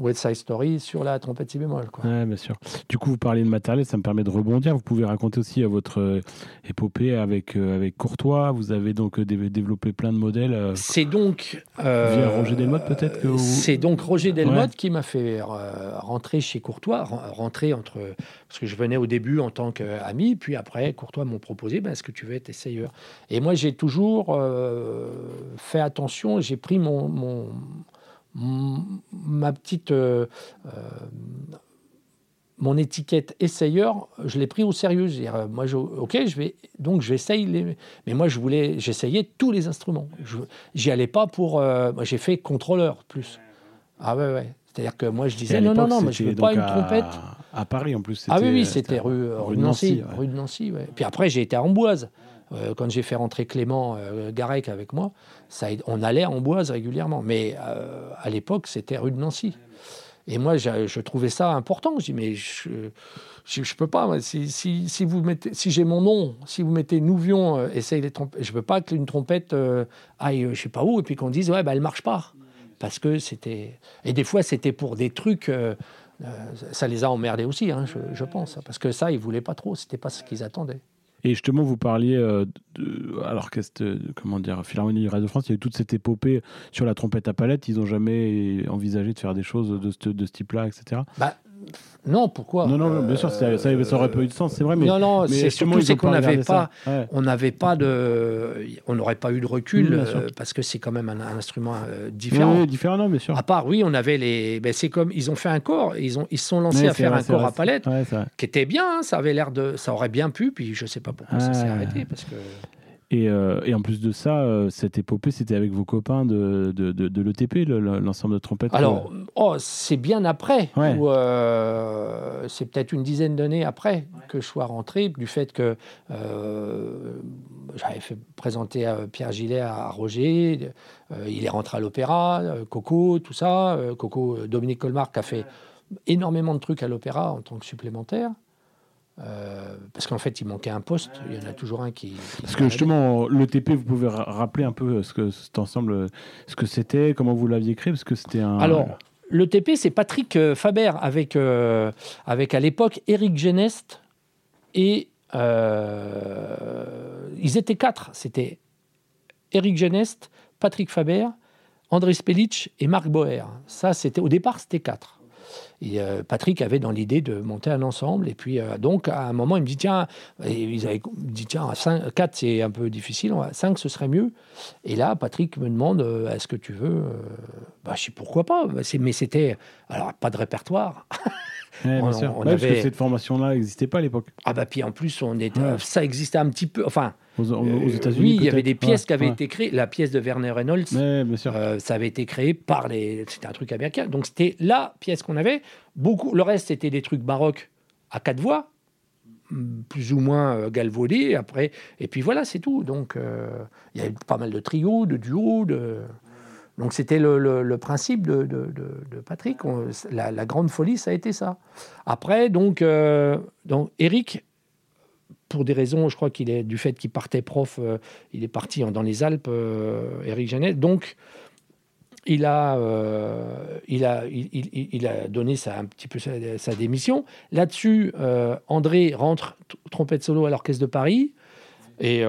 West Side Story sur la trompette si bémol. Quoi. bien sûr. Du coup, vous parlez de matériel, ça me permet de rebondir. Vous pouvez raconter aussi euh, votre euh, épopée avec, avec Courtois. Vous avez donc développé plein de modèles. C'est donc. via Roger Delmotte, peut-être que C'est donc Roger Delmotte qui m'a fait rentrer chez Courtois, rentrer entre. Parce que je venais au début en tant qu'ami, puis après, Courtois m'ont proposé ben, est-ce que tu veux être essayeur? Et moi, j'ai toujours fait attention, j'ai pris mon, mon ma petite euh, euh, mon étiquette essayeur, je l'ai pris au sérieux. Dire, moi, je, ok, je vais donc j'essaye les, mais moi je voulais, j'essayais tous les instruments. J'y allais pas pour, euh, moi j'ai fait contrôleur plus. Ah ouais ouais. C'est-à-dire que moi je disais non non non, mais je veux pas une trompette. À Paris en plus. Ah oui oui, c'était rue, rue, de Nancy, rue de Nancy. Ouais. Puis après j'ai été à Amboise. Euh, quand j'ai fait rentrer Clément euh, Garec avec moi, on allait à Amboise régulièrement. Mais euh, à l'époque, c'était rue de Nancy. Et moi, je, trouvais ça important. Je dis, mais je ne peux pas. Si, j'ai mon nom, si vous mettez Nouvion, essaye les trompettes. Je ne veux pas qu'une trompette aille je sais pas où et puis qu'on dise, ouais, bah, elle marche pas. Parce que c'était. Et des fois, c'était pour des trucs. ça les a emmerdés aussi, hein, je, je, pense. Parce que ça, ils voulaient pas trop. C'était pas ce qu'ils attendaient. Et justement, vous parliez euh, de, l'orchestre, comment dire, Philharmonie du Radio de France, il y a eu toute cette épopée sur la trompette à palette. Ils n'ont jamais envisagé de faire des choses de ce, type-là, etc. non, pourquoi Non, non, bien sûr, ça, ça, aurait pas eu de sens, c'est vrai. Mais, non, non, c'est surtout c'est qu'on n'avait pas, on n'avait pas de, on n'aurait pas eu de recul euh, parce que c'est quand même un, instrument euh, différent. Oui, différent, non, bien sûr. À part, oui, on avait les, ben, c'est comme ils ont fait un corps, ils ont, ils se sont lancés à faire un corps à palette, qui était bien, hein, ça avait l'air de, ça aurait bien pu, puis je sais pas pourquoi ça s'est arrêté parce que. Euh, et, en plus de ça, euh, cette épopée, c'était avec vos copains de, de, de, l'ETP, l'ensemble de trompettes Alors, oh, c'est bien après, euh, c'est peut-être une dizaine d'années après que je sois rentré, du fait que j'avais fait présenter à Pierre Gillet à Roger, il est rentré à l'opéra, Coco, tout ça. Coco, Dominique Colmar, qui a fait énormément de trucs à l'opéra en tant que supplémentaire. Euh, parce qu'en fait, il manquait un poste. Il y en a toujours un qui. parce que justement, l'ETP, vous pouvez rappeler un peu ce que cet ensemble, ce que c'était, comment vous l'aviez créé, parce que c'était un. Alors, l'ETP, c'est Patrick euh, Faber avec, euh, avec à l'époque Eric Genest et ils étaient quatre. C'était Eric Genest, Patrick Faber, André Spelic et Marc Boer. Ça, c'était au départ, c'était quatre. Et euh, Patrick avait dans l'idée de monter un ensemble. Et puis, euh, donc, à un moment, il me dit tiens, et ils avaient dit tiens, 5, 4, c'est un peu difficile, 5, ce serait mieux. Et là, Patrick me demande euh, est-ce que tu veux bah, Je sais pourquoi pas. Mais c'était. Alors, pas de répertoire. on, Parce que cette formation-là n'existait pas à l'époque. Ah, bah, puis en plus, on était, ça existait un petit peu. Enfin, aux, États-Unis. Oui, il y avait des pièces qui avaient été créées. La pièce de Werner Reynolds, euh, ça avait été créé par les. C'était un truc américain. Donc c'était la pièce qu'on avait. Beaucoup. Le reste, c'était des trucs baroques à quatre voix, plus ou moins euh, galvaudés. Après, et puis voilà, c'est tout. Donc euh, il y avait pas mal de trios, de duos, de. Donc c'était le, principe de, de, Patrick. la, grande folie, ça a été ça. Après, donc, donc Eric pour des raisons, je crois qu'il est du fait qu'il partait prof, euh, il est parti dans les Alpes, euh, Eric Janet. Donc, il a, euh, il, a, il, a donné sa, un petit peu sa, démission. Là-dessus, André rentre trompette solo à l'Orchestre de Paris et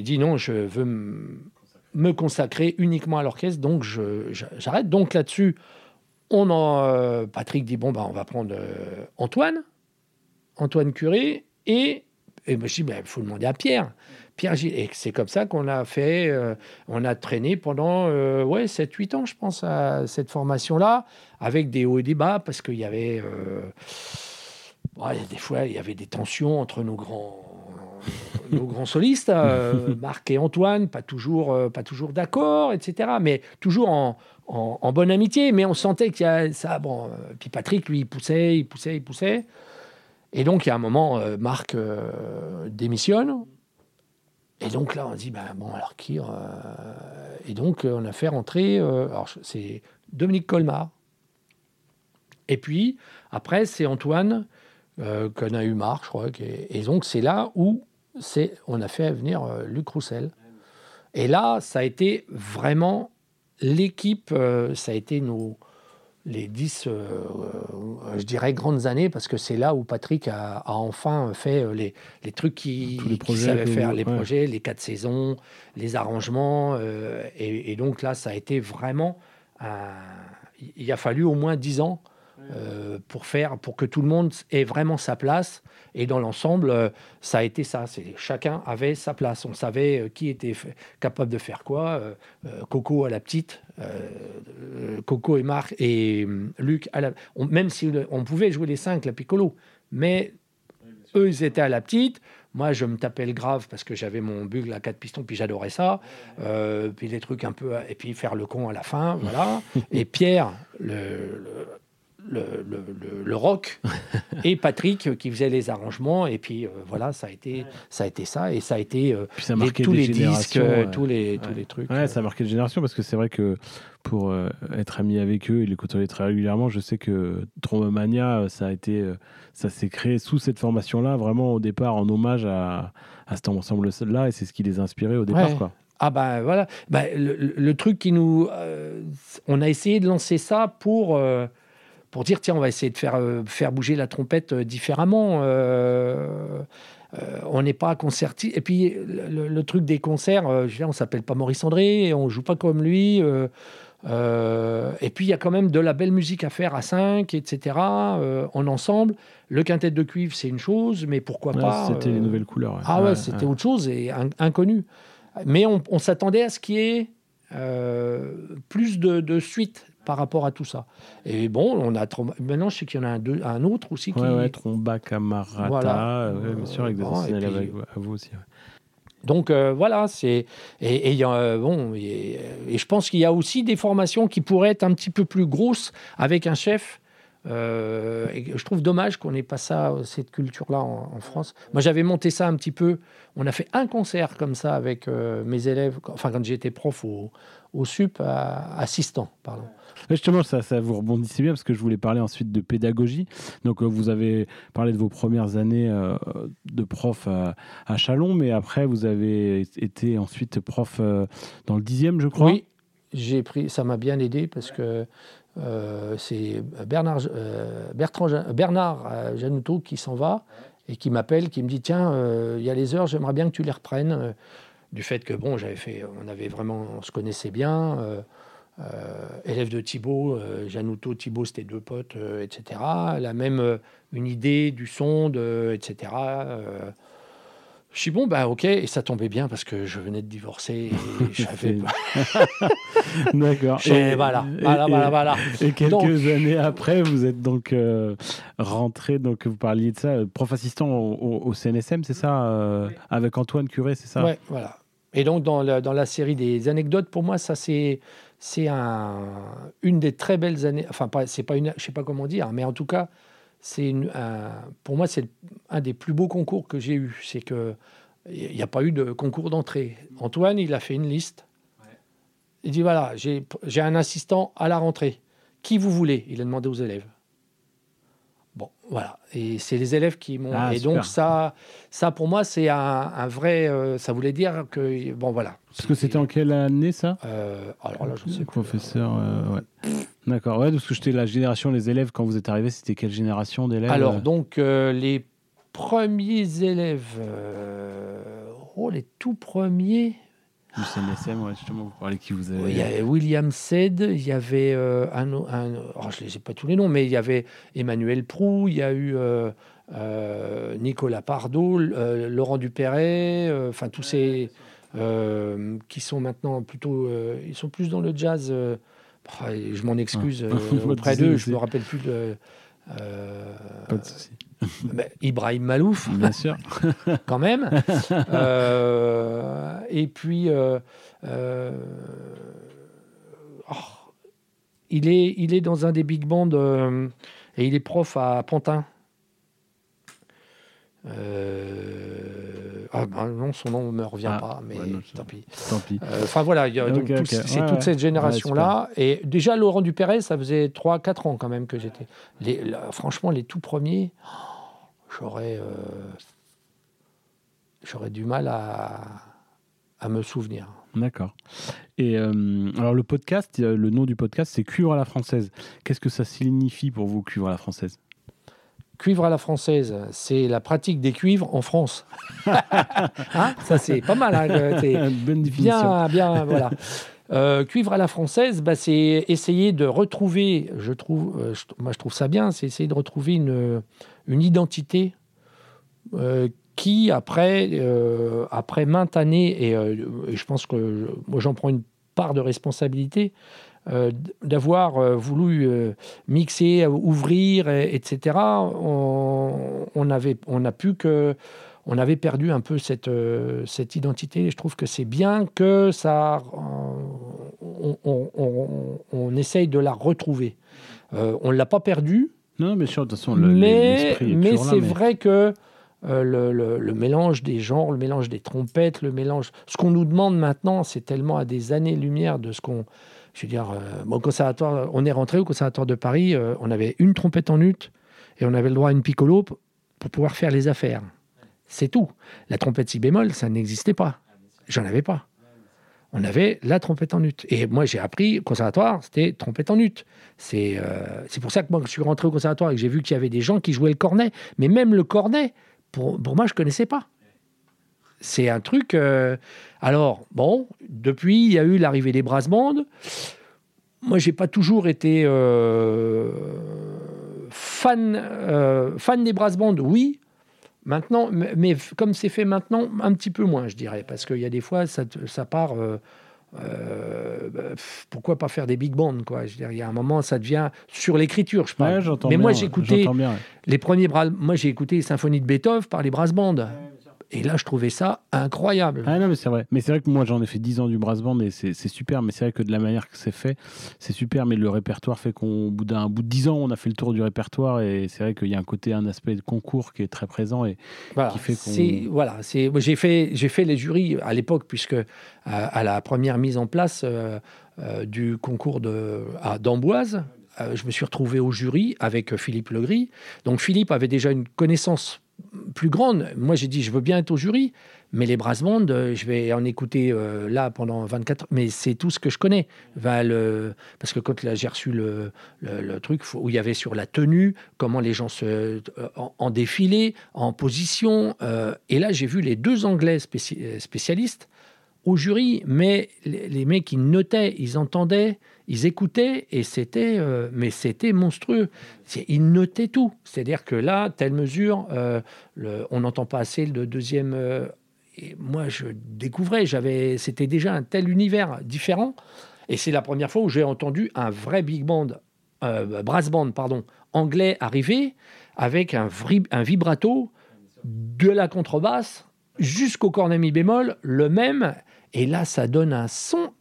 dit non, je veux me consacrer uniquement à l'orchestre, donc j'arrête. Donc là-dessus, on en, Patrick dit bon, bah, on va prendre Antoine, Antoine Curé, et et je dis, il faut demander à Pierre. Pierre Et c'est comme ça qu'on a fait, euh, on a traîné pendant euh, ouais, 7-8 ans, je pense, à cette formation-là, avec des hauts et des bas, parce qu'il y avait. Euh, des fois, il y avait des tensions entre nos grands. nos grands solistes, Marc et Antoine, pas toujours, pas toujours d'accord, etc. Mais toujours en, en, bonne amitié. Mais on sentait qu'il y a ça. Bon, puis Patrick, lui, il poussait, il poussait, il poussait. Et donc, il y a un moment, euh, Marc euh, démissionne. Et donc là, on dit, ben, bon, alors qui euh, Et donc, on a fait rentrer, alors c'est Dominique Colmar. Et puis, après, c'est Antoine qu'on a eu marre, je crois. Et donc, c'est là où on a fait venir Luc Roussel. Et là, ça a été vraiment l'équipe, ça a été nos, les dix, euh, euh, je dirais, grandes années, parce que c'est là où Patrick a, enfin fait euh, les, les trucs qu'il qu savait faire, les projets, les quatre saisons, les arrangements. et, donc là, ça a été vraiment... il a fallu au moins dix ans pour faire, pour que tout le monde ait vraiment sa place. Et dans l'ensemble, ça a été ça. Chacun avait sa place. On savait qui était capable de faire quoi. Coco à la petite, euh, Coco et Marc et euh, Luc, à la, même si on pouvait jouer les cinq, la piccolo, mais eux, ils étaient à la petite. Moi, je me tapais le grave parce que j'avais mon bugle à quatre pistons, puis j'adorais ça. Euh, puis les trucs un peu. Et puis faire le con à la fin, voilà. et Pierre, le le, le, rock et Patrick qui faisait les arrangements. Et puis euh, voilà ça a été ça a été ça. Et ça a été euh, ça tous les disques tous les tous les trucs ouais, ça a marqué les générations parce que c'est vrai que pour euh, être ami avec eux et les côtoyer très régulièrement. Je sais que Trombomania ça a été ça s'est créé sous cette formation là vraiment au départ en hommage à, à cet ensemble là et c'est ce qui les a inspirés au départ quoi. Ah ben voilà, ben, le, truc qui nous... on a essayé de lancer ça pour, pour dire tiens, on va essayer de faire, faire bouger la trompette différemment. on n'est pas concerti. Et puis, le, truc des concerts, je on s'appelle pas Maurice André, on joue pas comme lui. Euh, et puis il y a quand même de la belle musique à faire à 5, etc. Euh, en ensemble. Le quintet de cuivre, c'est une chose, mais pourquoi pas C'était les euh, nouvelles couleurs. Ah ouais, c'était autre chose et inconnu. Mais on, s'attendait à ce qu'il y ait plus de, suite par rapport à tout ça. Et bon, on a maintenant je sais qu'il y en a un, un autre aussi qui. Ouais, Tromba Camarata, voilà. bien sûr, avec des bon, avec vous aussi. Donc euh, voilà, c'est et, et, euh, bon et, je pense qu'il y a aussi des formations qui pourraient être un petit peu plus grosses avec un chef. Euh, et je trouve dommage qu'on n'ait pas ça, cette culture-là en, France. Moi, j'avais monté ça un petit peu. On a fait un concert comme ça avec mes élèves, enfin quand j'étais prof au, au SUP, assistant, pardon. Justement, ça, ça vous rebondissez bien parce que je voulais parler ensuite de pédagogie. Donc, euh, vous avez parlé de vos premières années euh, de prof à, Chalon, mais après, vous avez été ensuite prof euh, dans le dixième, je crois. Oui, j'ai pris, ça m'a bien aidé parce que c'est Bernard, Bertrand, Bernard Janouto qui s'en va et qui m'appelle, qui me dit tiens, il y a les heures, j'aimerais bien que tu les reprennes. du fait que bon, j'avais fait, on avait vraiment, on se connaissait bien. Euh, élève de Thibaut, euh, Janouto, Thibaut, c'était deux potes, euh, etc. Elle a même une idée du son, de, etc. Je suis bon, bah ok, et ça tombait bien parce que je venais de divorcer et j'avais. D'accord. Et, voilà, voilà, voilà, voilà. Et quelques années après, vous êtes donc rentré, donc vous parliez de ça, prof assistant au, CNSM, c'est ça, avec Antoine Curé, c'est ça? Ouais, voilà. Et donc dans la, dans la série des anecdotes, pour moi, ça c'est c'est un, une des très belles années. Enfin, c'est pas une, je sais pas comment dire, mais en tout cas, c'est pour moi, c'est un des plus beaux concours que j'ai eu. C'est que il n'y a pas eu de concours d'entrée. Antoine, il a fait une liste. Il dit voilà, j'ai un assistant à la rentrée. Qui vous voulez? Il a demandé aux élèves. Bon, voilà. Et c'est les élèves qui m'ont. Ah, et donc, ça, ça, pour moi, c'est un, vrai. Euh, ça voulait dire que. Bon, voilà. Parce que c'était en quelle année, ça? Euh, Alors là, je sais Professeur, euh, ouais. D'accord. Ouais, parce que j'étais la génération, les élèves, quand vous êtes arrivé, c'était quelle génération d'élèves Alors, donc, les premiers élèves. oh, les tout premiers. Ouais, justement, vous parlez qui vous avez. Il y avait William Sed, il y avait euh, un, un oh, je ne sais pas tous les noms, mais il y avait Emmanuel Prou, il y a eu euh, euh, Nicolas Pardo, Laurent Dupéret, enfin tous ces qui sont maintenant plutôt, ils sont plus dans le jazz. Oh, je m'en excuse ah. auprès d'eux, je me rappelle plus de. pas de souci. Ibrahim Malouf, bien sûr, quand même. Euh, et puis, euh, euh, oh, il, est, il est dans un des big bands et il est prof à Pantin. Ah ben non, son nom ne me revient ah, pas, mais tant pis. Enfin voilà, c'est toute cette génération-là. et déjà, Laurent Dupéret, ça faisait 3-4 ans quand même que j'étais. franchement, les tout premiers, j'aurais euh, j'aurais du mal à, à me souvenir. D'accord. Et euh, alors le podcast, le nom du podcast, c'est Cuivre à la française. Qu'est-ce que ça signifie pour vous, Cuivre à la française? Cuivre à la française, c'est la pratique des cuivres en France. Hein? Ça, c'est pas mal. Hein, Bonne définition. Bien, bien, voilà. Euh, cuivre à la française, bah, c'est essayer de retrouver, je trouve, euh, moi je trouve ça bien, c'est essayer de retrouver une, une identité euh, qui, après, après maintes années, et, je pense que moi j'en prends une part de responsabilité, d'avoir voulu mixer, ouvrir, etc., on, avait, on a pu que on avait perdu un peu cette, euh, cette identité. je trouve que c'est bien que ça, on, essaye de la retrouver. Euh, on ne l'a pas perdue. Non, mais sûr, de toute façon, mais, mais c'est vrai que euh, le, mélange des genres, le mélange des trompettes, le mélange. Ce qu'on nous demande maintenant, c'est tellement à des années-lumière de ce qu'on. Je veux dire, au conservatoire, on est rentré au conservatoire de Paris, on avait une trompette en ut et on avait le droit à une piccolo pour pouvoir faire les affaires. C'est tout. La trompette si bémol, ça n'existait pas. J'en avais pas. On avait la trompette en ut. Et moi, j'ai appris conservatoire, c'était trompette en ut. C'est c'est pour ça que moi, je suis rentré au conservatoire et que j'ai vu qu'il y avait des gens qui jouaient le cornet. Mais même le cornet, pour, pour moi, je connaissais pas. C'est un truc. alors, bon, depuis, il y a eu l'arrivée des brass bands. Moi, j'ai pas toujours été fan, fan des brass bands, oui. Maintenant, mais comme c'est fait maintenant, un petit peu moins, je dirais, parce qu'il y a des fois, ça, ça part. Euh, euh, bah, pourquoi pas faire des big bands quoi Je veux il y a un moment, ça devient sur l'écriture, je parle. mais moi, j'ai écouté les premiers bras. Moi, j'ai écouté les symphonies de Beethoven par les brass bands. Et là, je trouvais ça incroyable. Ah non, mais c'est vrai. Mais c'est vrai que moi, j'en ai fait 10 ans du brass band et c'est super. Mais c'est vrai que de la manière que c'est fait, c'est super. Mais le répertoire fait qu'au bout d'un bout de 10 ans, on a fait le tour du répertoire. Et c'est vrai qu'il y a un côté, un aspect de concours qui est très présent et qui fait qu'on. Voilà. J'ai fait, fait les jurys à l'époque, puisque à, à, la première mise en place euh, euh, du concours d'Amboise, euh, je me suis retrouvé au jury avec Philippe Legris. Donc Philippe avait déjà une connaissance plus grande. Moi, j'ai dit, je veux bien être au jury, mais les brass bands, euh, je vais en écouter euh, là pendant 24 heures. Mais c'est tout ce que je connais. parce que quand j'ai reçu le, truc où il y avait sur la tenue, comment les gens se, en, défilé, en position. Euh, et là, j'ai vu les deux Anglais spécialistes au jury, mais les, les mecs, ils notaient, ils entendaient ils écoutaient et c'était, euh, mais c'était monstrueux. Ils notaient tout. C'est-à-dire que là, telle mesure, euh, on n'entend pas assez le deuxième. Euh, et moi, je découvrais, j'avais, c'était déjà un tel univers différent. Et c'est la première fois où j'ai entendu un vrai big band, brass band, pardon, anglais arriver avec un, vibrato de la contrebasse jusqu'au cornet mi bémol, le même. Et là, ça donne un son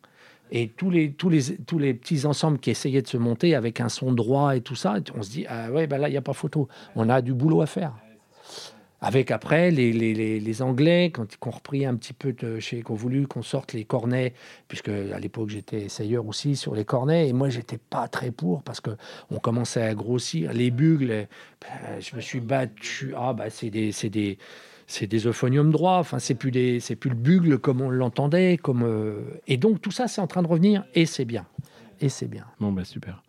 et tous les, tous, les, tous les petits ensembles qui essayaient de se monter avec un son droit et tout ça, on se dit, ah ouais, ben là, il n'y a pas photo. On a du boulot à faire. Avec après les, les, les, Anglais, quand ils ont repris un petit peu de chez, qui ont voulu qu'on sorte les cornets, puisque à l'époque j'étais essayeur aussi sur les cornets, et moi j'étais pas très pour parce que on commençait à grossir. Les bugles, ben, je me suis battu. Ah bah c'est des, c'est des c'est des euphoniums droits. Enfin, c'est plus des, c'est plus le bugle comme on l'entendait. Comme euh, et donc tout ça, c'est en train de revenir et c'est bien. Et c'est bien. Bon bah super.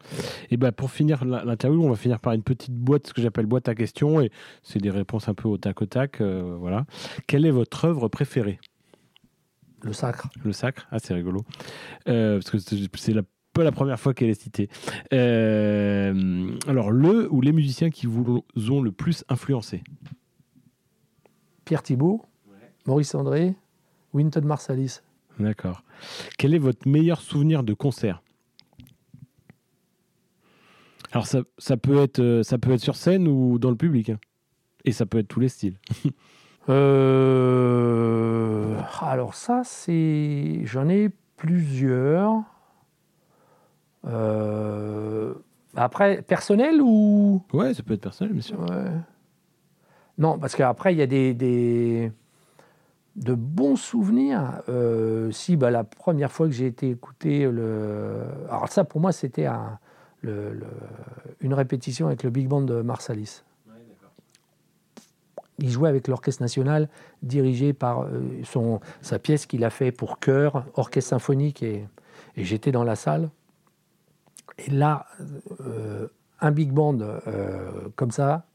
Et bah pour finir l'interview, on va finir par une petite boîte, ce que j'appelle boîte à questions, et c'est des réponses un peu au tac au tac. Euh, voilà. Quelle est votre œuvre préférée? Le sacre. Le sacre. Ah c'est rigolo. Euh, parce que c'est la pas la première fois qu'elle est citée. alors, le ou les musiciens qui vous ont le plus influencé? Pierre Thibault, Maurice André, Winton Marsalis. D'accord. Quel est votre meilleur souvenir de concert? Alors ça, peut être, euh, ça peut être sur scène ou dans le public. Hein. Et ça peut être tous les styles. Euh, alors ça, c'est... J'en ai plusieurs. Euh, après, personnel ou... Ouais, ça peut être personnel, bien sûr. Ouais. Non, parce qu'après, il y a des, de bons souvenirs. Euh, si, bah, la première fois que j'ai été écouté, le... alors ça, pour moi, c'était une répétition avec le Big Band de Marsalis. il jouait avec l'Orchestre national, dirigé par euh, son, sa pièce qu'il a fait pour chœur, orchestre symphonique, et, j'étais dans la salle. Et là, euh, un big band comme ça,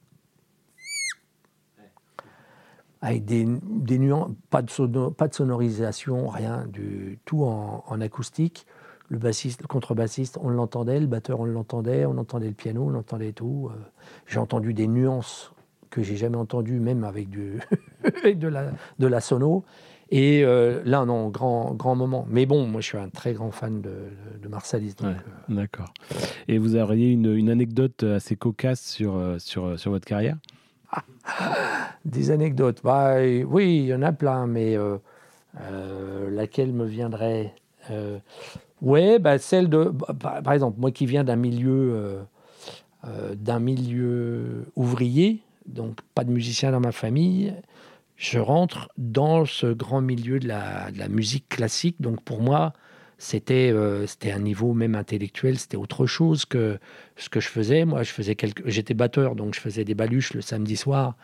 avec des, des nuances, pas de, pas de sonorisation, rien, du tout en, acoustique. Le bassiste, le contrebassiste, on l'entendait, le batteur, on l'entendait, on entendait le piano, on entendait tout. Euh, j'ai entendu des nuances que j'ai jamais entendues, même avec, du de, la, de la sono. Et euh, là, non, grand, grand moment. Mais bon, moi, je suis un très grand fan de, de Marsalis. Euh. D'accord. Et vous auriez une, une, anecdote assez cocasse sur, sur, sur votre carrière? Des anecdotes. Bah, oui, il y en a plein, mais euh, euh, laquelle me viendrait euh, Ouais, bah, celle de. Bah, par exemple, moi qui viens d'un milieu, milieu ouvrier, donc pas de musicien dans ma famille, je rentre dans ce grand milieu de la musique classique. Donc pour moi, c'était euh, c'était un niveau même intellectuel, c'était autre chose que ce que je faisais. Moi, je faisais quelques, j'étais batteur, donc je faisais des baluches le samedi soir.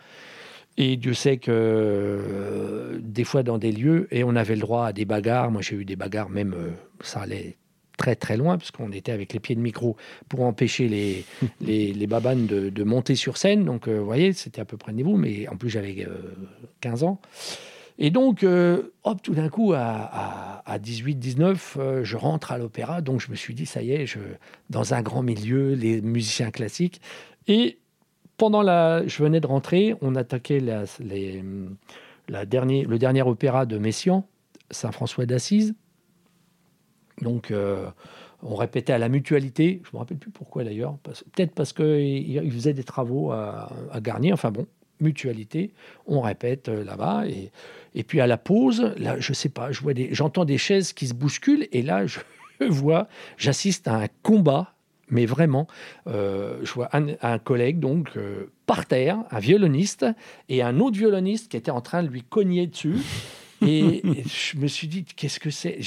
Et Dieu sait que euh, des fois dans des lieux, et on avait le droit à des bagarres. Moi, j'ai eu des bagarres, même euh, ça allait très très loin, parce qu'on était avec les pieds de micro pour empêcher les, les, les babanes de, de monter sur scène. Donc, vous voyez, c'était à peu près le niveau, mais en plus, j'avais 15 ans. Et donc, hop, tout d'un coup, à, à, 18, 19, je rentre à l'opéra. Donc, je me suis dit, ça y est, je, dans un grand milieu, les musiciens classiques. Et pendant la, je venais de rentrer, on attaquait la, la dernier, le dernier opéra de Messiaen, Saint-François d'Assise. Donc, euh, on répétait à la mutualité. Je ne me rappelle plus pourquoi d'ailleurs. Peut-être parce qu'il faisait des travaux à, Garnier. Enfin bon, mutualité. On répète euh, là-bas. Et, et puis à la pause, là, je sais pas, je vois des, j'entends des chaises qui se bousculent. Et là, je vois, j'assiste à un combat mais vraiment, euh, je vois un, collègue donc euh, par terre, un violoniste, et un autre violoniste qui était en train de lui cogner dessus. Et, je me suis dit, qu'est-ce que c'est?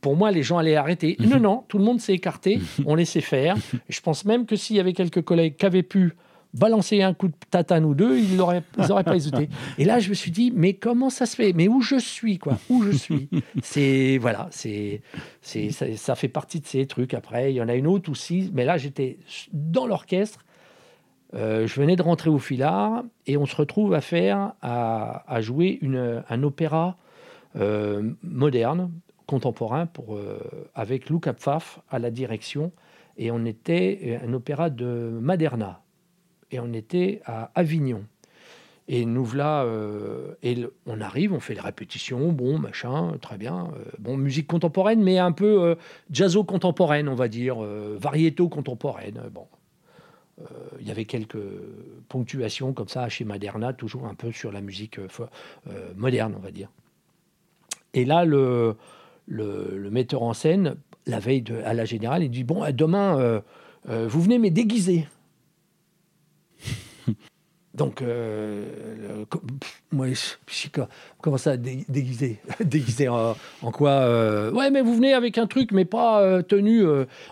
Pour moi, les gens allaient arrêter. Non, non, tout le monde s'est écarté, on laissait faire. Je pense même que s'il y avait quelques collègues qui avaient pu balancer un coup de tatane ou deux, ils n'auraient pas hésité. Et là, je me suis dit, mais comment ça se fait? Mais où je suis, quoi? Où je suis? C'est voilà, c'est c'est ça, fait partie de ces trucs. Après, il y en a une autre aussi, mais là, j'étais dans l'orchestre. Euh, je venais de rentrer au filard et on se retrouve à faire, à, jouer une, un opéra euh, moderne, contemporain, pour, euh, avec Lou Capfaf à la direction. Et on était un opéra de Maderna, et on était à Avignon. Et nous voilà, euh, on arrive, on fait les répétitions, bon, machin, très bien. Euh, bon, musique contemporaine, mais un peu euh, jazzo contemporaine, on va dire, variéto contemporaine. Bon, il y avait quelques ponctuations comme ça chez Maderna, toujours un peu sur la musique moderne, on va dire. Et là, le, metteur en scène, la veille à la générale, il dit Bon, demain, vous venez mais déguisé. Donc, euh, moi, je, comment ça, déguisé? Déguisé en, quoi euh, Ouais, mais vous venez avec un truc, mais pas euh, tenu.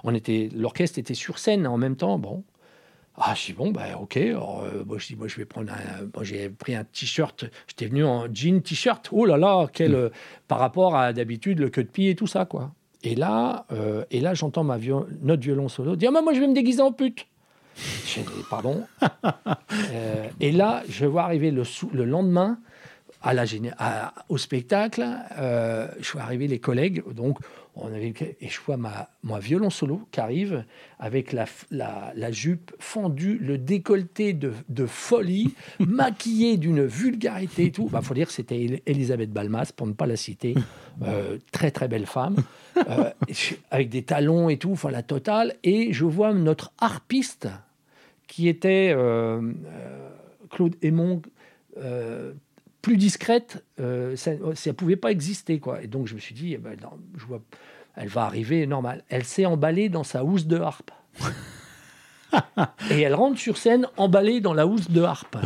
on était, l'orchestre était sur scène en même temps. Bon, ah, je dis bon, ben ok. Alors, moi, je dis, moi, je vais prendre un. j'ai pris un t-shirt. J'étais venu en jean t-shirt. Oh là là, quel par rapport à d'habitude le queue de pied et tout ça, quoi. Et là, et là, j'entends ma notre violon solo dire, ah, moi, je vais me déguiser en pute. Pardon. Euh, et là, je vois arriver le, le lendemain, au spectacle, euh, je vois arriver les collègues, donc on avait, et je vois ma, violon solo qui arrive avec la, la, jupe fendue, le décolleté de, de folie, maquillé d'une vulgarité et tout. Il bah, faut dire que c'était Elisabeth Balmas, pour ne pas la citer, euh, très très belle femme, avec des talons et tout, enfin la totale. Et je vois notre harpiste qui était euh, euh, Claude Aymon, euh, plus discrète, ça ne pouvait pas exister. Quoi. Et donc je me suis dit, eh ben, elle va arriver normal. Elle s'est emballée dans sa housse de harpe. et elle rentre sur scène emballée dans la housse de harpe.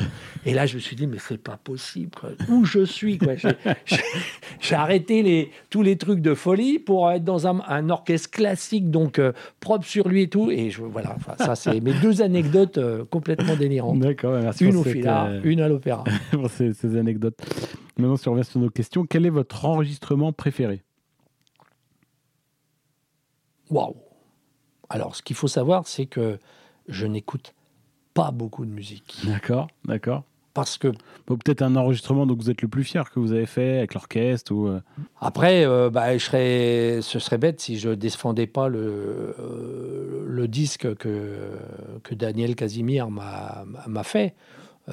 Et là, je me suis dit, mais c'est pas possible. Où je suis J'ai arrêté les, tous les trucs de folie pour être dans un, orchestre classique, donc euh, propre sur lui et tout. Et je, voilà, ça, c'est mes deux anecdotes euh, complètement délirantes. D'accord, merci. Une au filard, euh, une à l'opéra. pour ces, ces anecdotes. Maintenant, si on revient sur nos questions, quel est votre enregistrement préféré? Waouh Alors, ce qu'il faut savoir, c'est que je n'écoute pas beaucoup de musique. D'accord, d'accord. Parce que. Peut-être un enregistrement dont vous êtes le plus fier que vous avez fait avec l'orchestre ou. Euh, Après, euh, bah, je serais, ce serait bête si je défendais pas le, euh, le disque que, que Daniel Casimir m'a fait.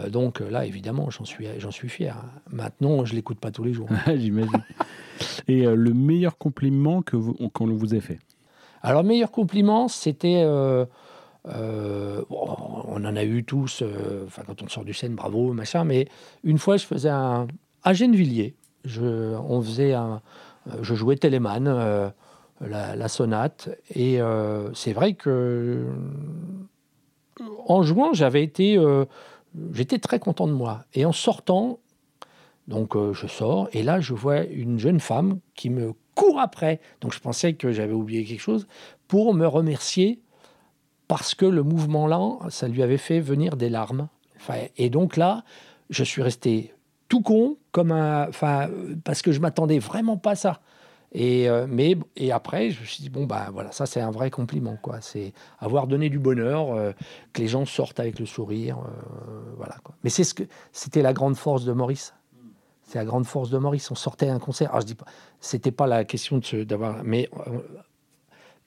donc là, évidemment, j'en suis, suis fier. Maintenant, je l'écoute pas tous les jours. J'imagine. Et le meilleur compliment que vous, qu'on vous ait fait? Alors, le meilleur compliment, c'était euh, on en a eu tous, euh, quand on sort du scène, bravo, machin, mais une fois, je faisais un. À Gennevilliers, je, on faisait un, je jouais Téléman, euh, la, sonate, et c'est vrai que en jouant, j'avais été. J'étais très content de moi. Et en sortant, donc je sors, et là, je vois une jeune femme qui me court après. Donc je pensais que j'avais oublié quelque chose pour me remercier parce que le mouvement lent, ça lui avait fait venir des larmes. et donc là, je suis resté tout con, comme un, parce que je m'attendais vraiment pas à ça. Et, euh, mais, et après, je me suis dit, bon, bah voilà, ça c'est un vrai compliment, quoi. C'est avoir donné du bonheur, euh, que les gens sortent avec le sourire, euh, voilà. Mais c'est ce que, c'était la grande force de Maurice. C'est la grande force de Maurice. On sortait un concert. Alors je dis pas, c'était pas la question de d'avoir, mais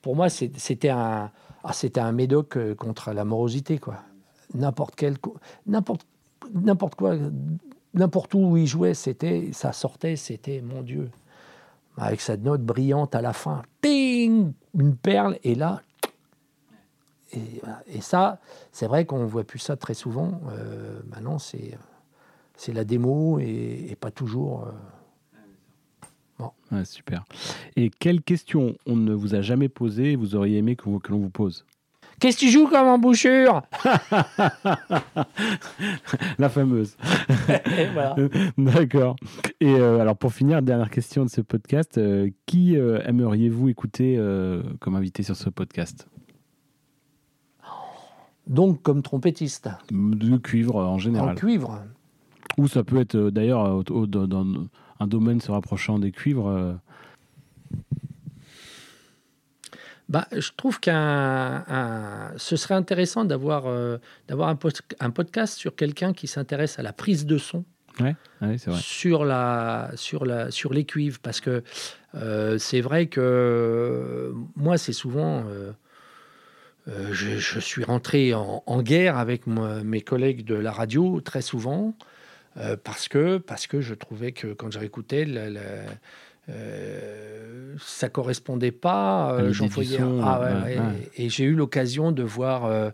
pour moi, c'était un, ah, c'était un médoc contre la morosité, quoi. N'importe quel, n'importe, n'importe quoi, n'importe où il jouait, c'était, ça sortait, c'était, mon Dieu avec sa note brillante à la fin, ting, une perle, et là, et, ça, c'est vrai qu'on ne voit plus ça très souvent. Euh, maintenant, c'est, c'est la démo et, pas toujours. Euh, bon. super. Et quelle question on ne vous a jamais posée et vous auriez aimé que, que l'on vous pose? Qu'est-ce que tu joues comme embouchure? La fameuse. D'accord. Et euh, alors pour finir, dernière question de ce podcast, euh, qui euh, aimeriez-vous écouter comme invité sur ce podcast? Donc comme trompettiste. De cuivre en général. En cuivre. Ou ça peut être d'ailleurs dans un domaine se rapprochant des cuivres. bah, je trouve qu'un, ce serait intéressant d'avoir, euh, d'avoir un, un, podcast sur quelqu'un qui s'intéresse à la prise de son. Ouais, c'est vrai. Sur, la, sur, la, sur les cuivres, parce que euh, c'est vrai que moi, c'est souvent. Euh, je, je, suis rentré en, guerre avec mes collègues de la radio très souvent, parce, que, parce que je trouvais que quand je réécoutais, la, euh, ça correspondait pas. Euh, j'en ah, Et, j'ai eu l'occasion de voir euh,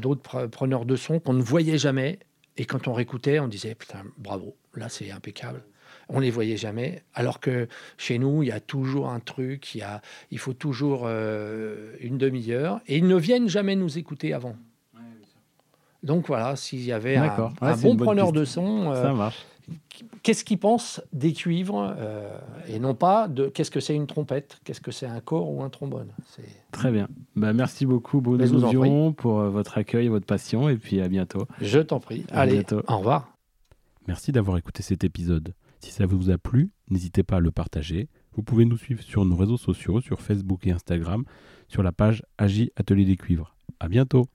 d'autres preneurs de son qu'on ne voyait jamais. Et quand on réécoutait, on disait putain, bravo, là c'est impeccable. On les voyait jamais. Alors que chez nous, il y a toujours un truc, il, y a, il faut toujours une demi-heure. Et ils ne viennent jamais nous écouter avant. Donc voilà, s'il y avait un, bon preneur de son, ça marche qu'est-ce qu'ils pensent des cuivres euh, et non pas de qu'est-ce que c'est une trompette, qu'est-ce que c'est un corps ou un trombone. Très bien. Bah, merci beaucoup, Bruno pour euh, votre accueil et votre passion. Et puis à bientôt. Je t'en prie. Allez, au revoir. Merci d'avoir écouté cet épisode. Si ça vous a plu, n'hésitez pas à le partager. Vous pouvez nous suivre sur nos réseaux sociaux, sur Facebook et Instagram, sur la page Agi Atelier des Cuivres. À bientôt.